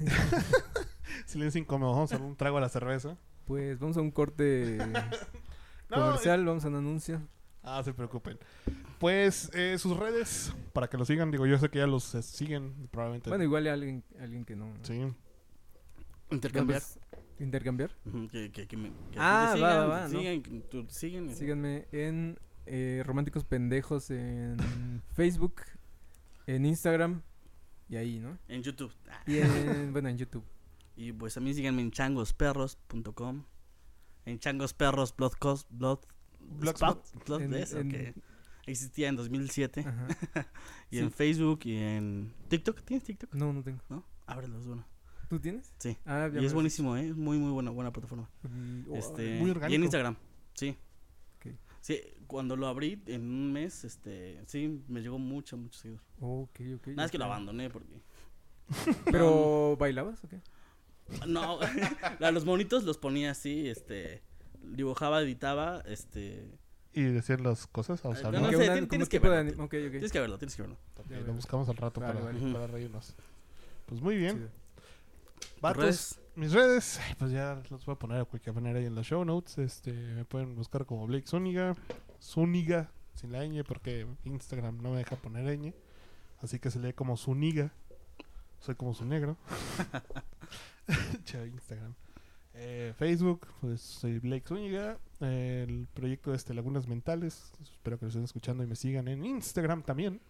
Silencio incómodo. Vamos a un trago a la cerveza. Pues vamos a un corte No, comercial, vamos a un anuncio. Ah, se preocupen. Pues eh, sus redes, para que lo sigan. Digo, yo sé que ya los eh, siguen, probablemente. Bueno, igual hay alguien, alguien que no. Sí. Intercambiar. Intercambiar. Ujú, Que, que, que me, que Ah, va, sigan, va, va, te ¿no? sigan, que tú- siguen. Síganme en eh, Románticos Pendejos en Facebook, en Instagram y ahí, ¿no? En YouTube. Ah, Y en, bueno, en YouTube. Y pues también síganme en changosperros.com. En changosperros blog, Blogspot. spot- blog En- eso, en- que existía en 2007. Ajá. y sí. en Facebook y en TikTok. ¿Tienes TikTok? No, no tengo. ¿No? Ábrelos, bueno. ¿Tú tienes? Sí. Ah, Y es buenísimo, ¿eh? Es muy, muy buena, buena plataforma. Mm, oh, Este, muy y orgánico. en Instagram, sí. Sí, cuando lo abrí en un mes, este, sí, me llegó mucho, mucho seguidor. Ok, ok. Nada es que lo abandoné porque... ¿Pero bailabas o qué? No, a los monitos los ponía así, este, dibujaba, editaba, este... Y decían las cosas. O sea, No, ¿no? no Que sé, tienes que verlo. Tienes que verlo, tienes que verlo. Lo buscamos al rato Vale, para, vale. para reírnos. Pues muy bien. Chido. Vatos, redes? mis redes, pues ya los voy a poner de cualquier manera ahí en las show notes. Este, me pueden buscar como Blake Zúñiga, Zúñiga, sin la ñ, porque Instagram no me deja poner ñ. Así que se lee como Zúñiga. Soy como su negro. Che, Instagram. Eh, Facebook, pues soy Blake Zúñiga. Eh, el proyecto este Lagunas Mentales. Espero que lo estén escuchando y me sigan en Instagram también.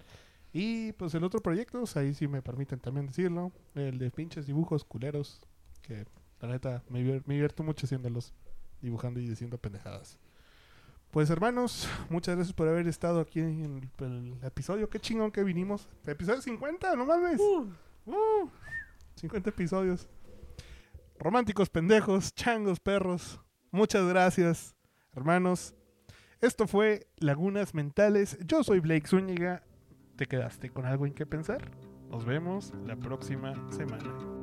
Y pues el otro proyecto, pues, ahí sí me permiten también decirlo. El de pinches dibujos culeros. Que la neta me, me divierto mucho haciéndolos. Dibujando y diciendo pendejadas. Pues hermanos, muchas gracias por haber estado aquí en el, el episodio. Qué chingón que vinimos. Episodio 50, no mames. Uh, 50 episodios. Románticos pendejos, changos perros. Muchas gracias, hermanos. Esto fue Lagunas Mentales. Yo soy Blake Zúñiga. ¿Te quedaste con algo en qué pensar? Nos vemos la próxima semana.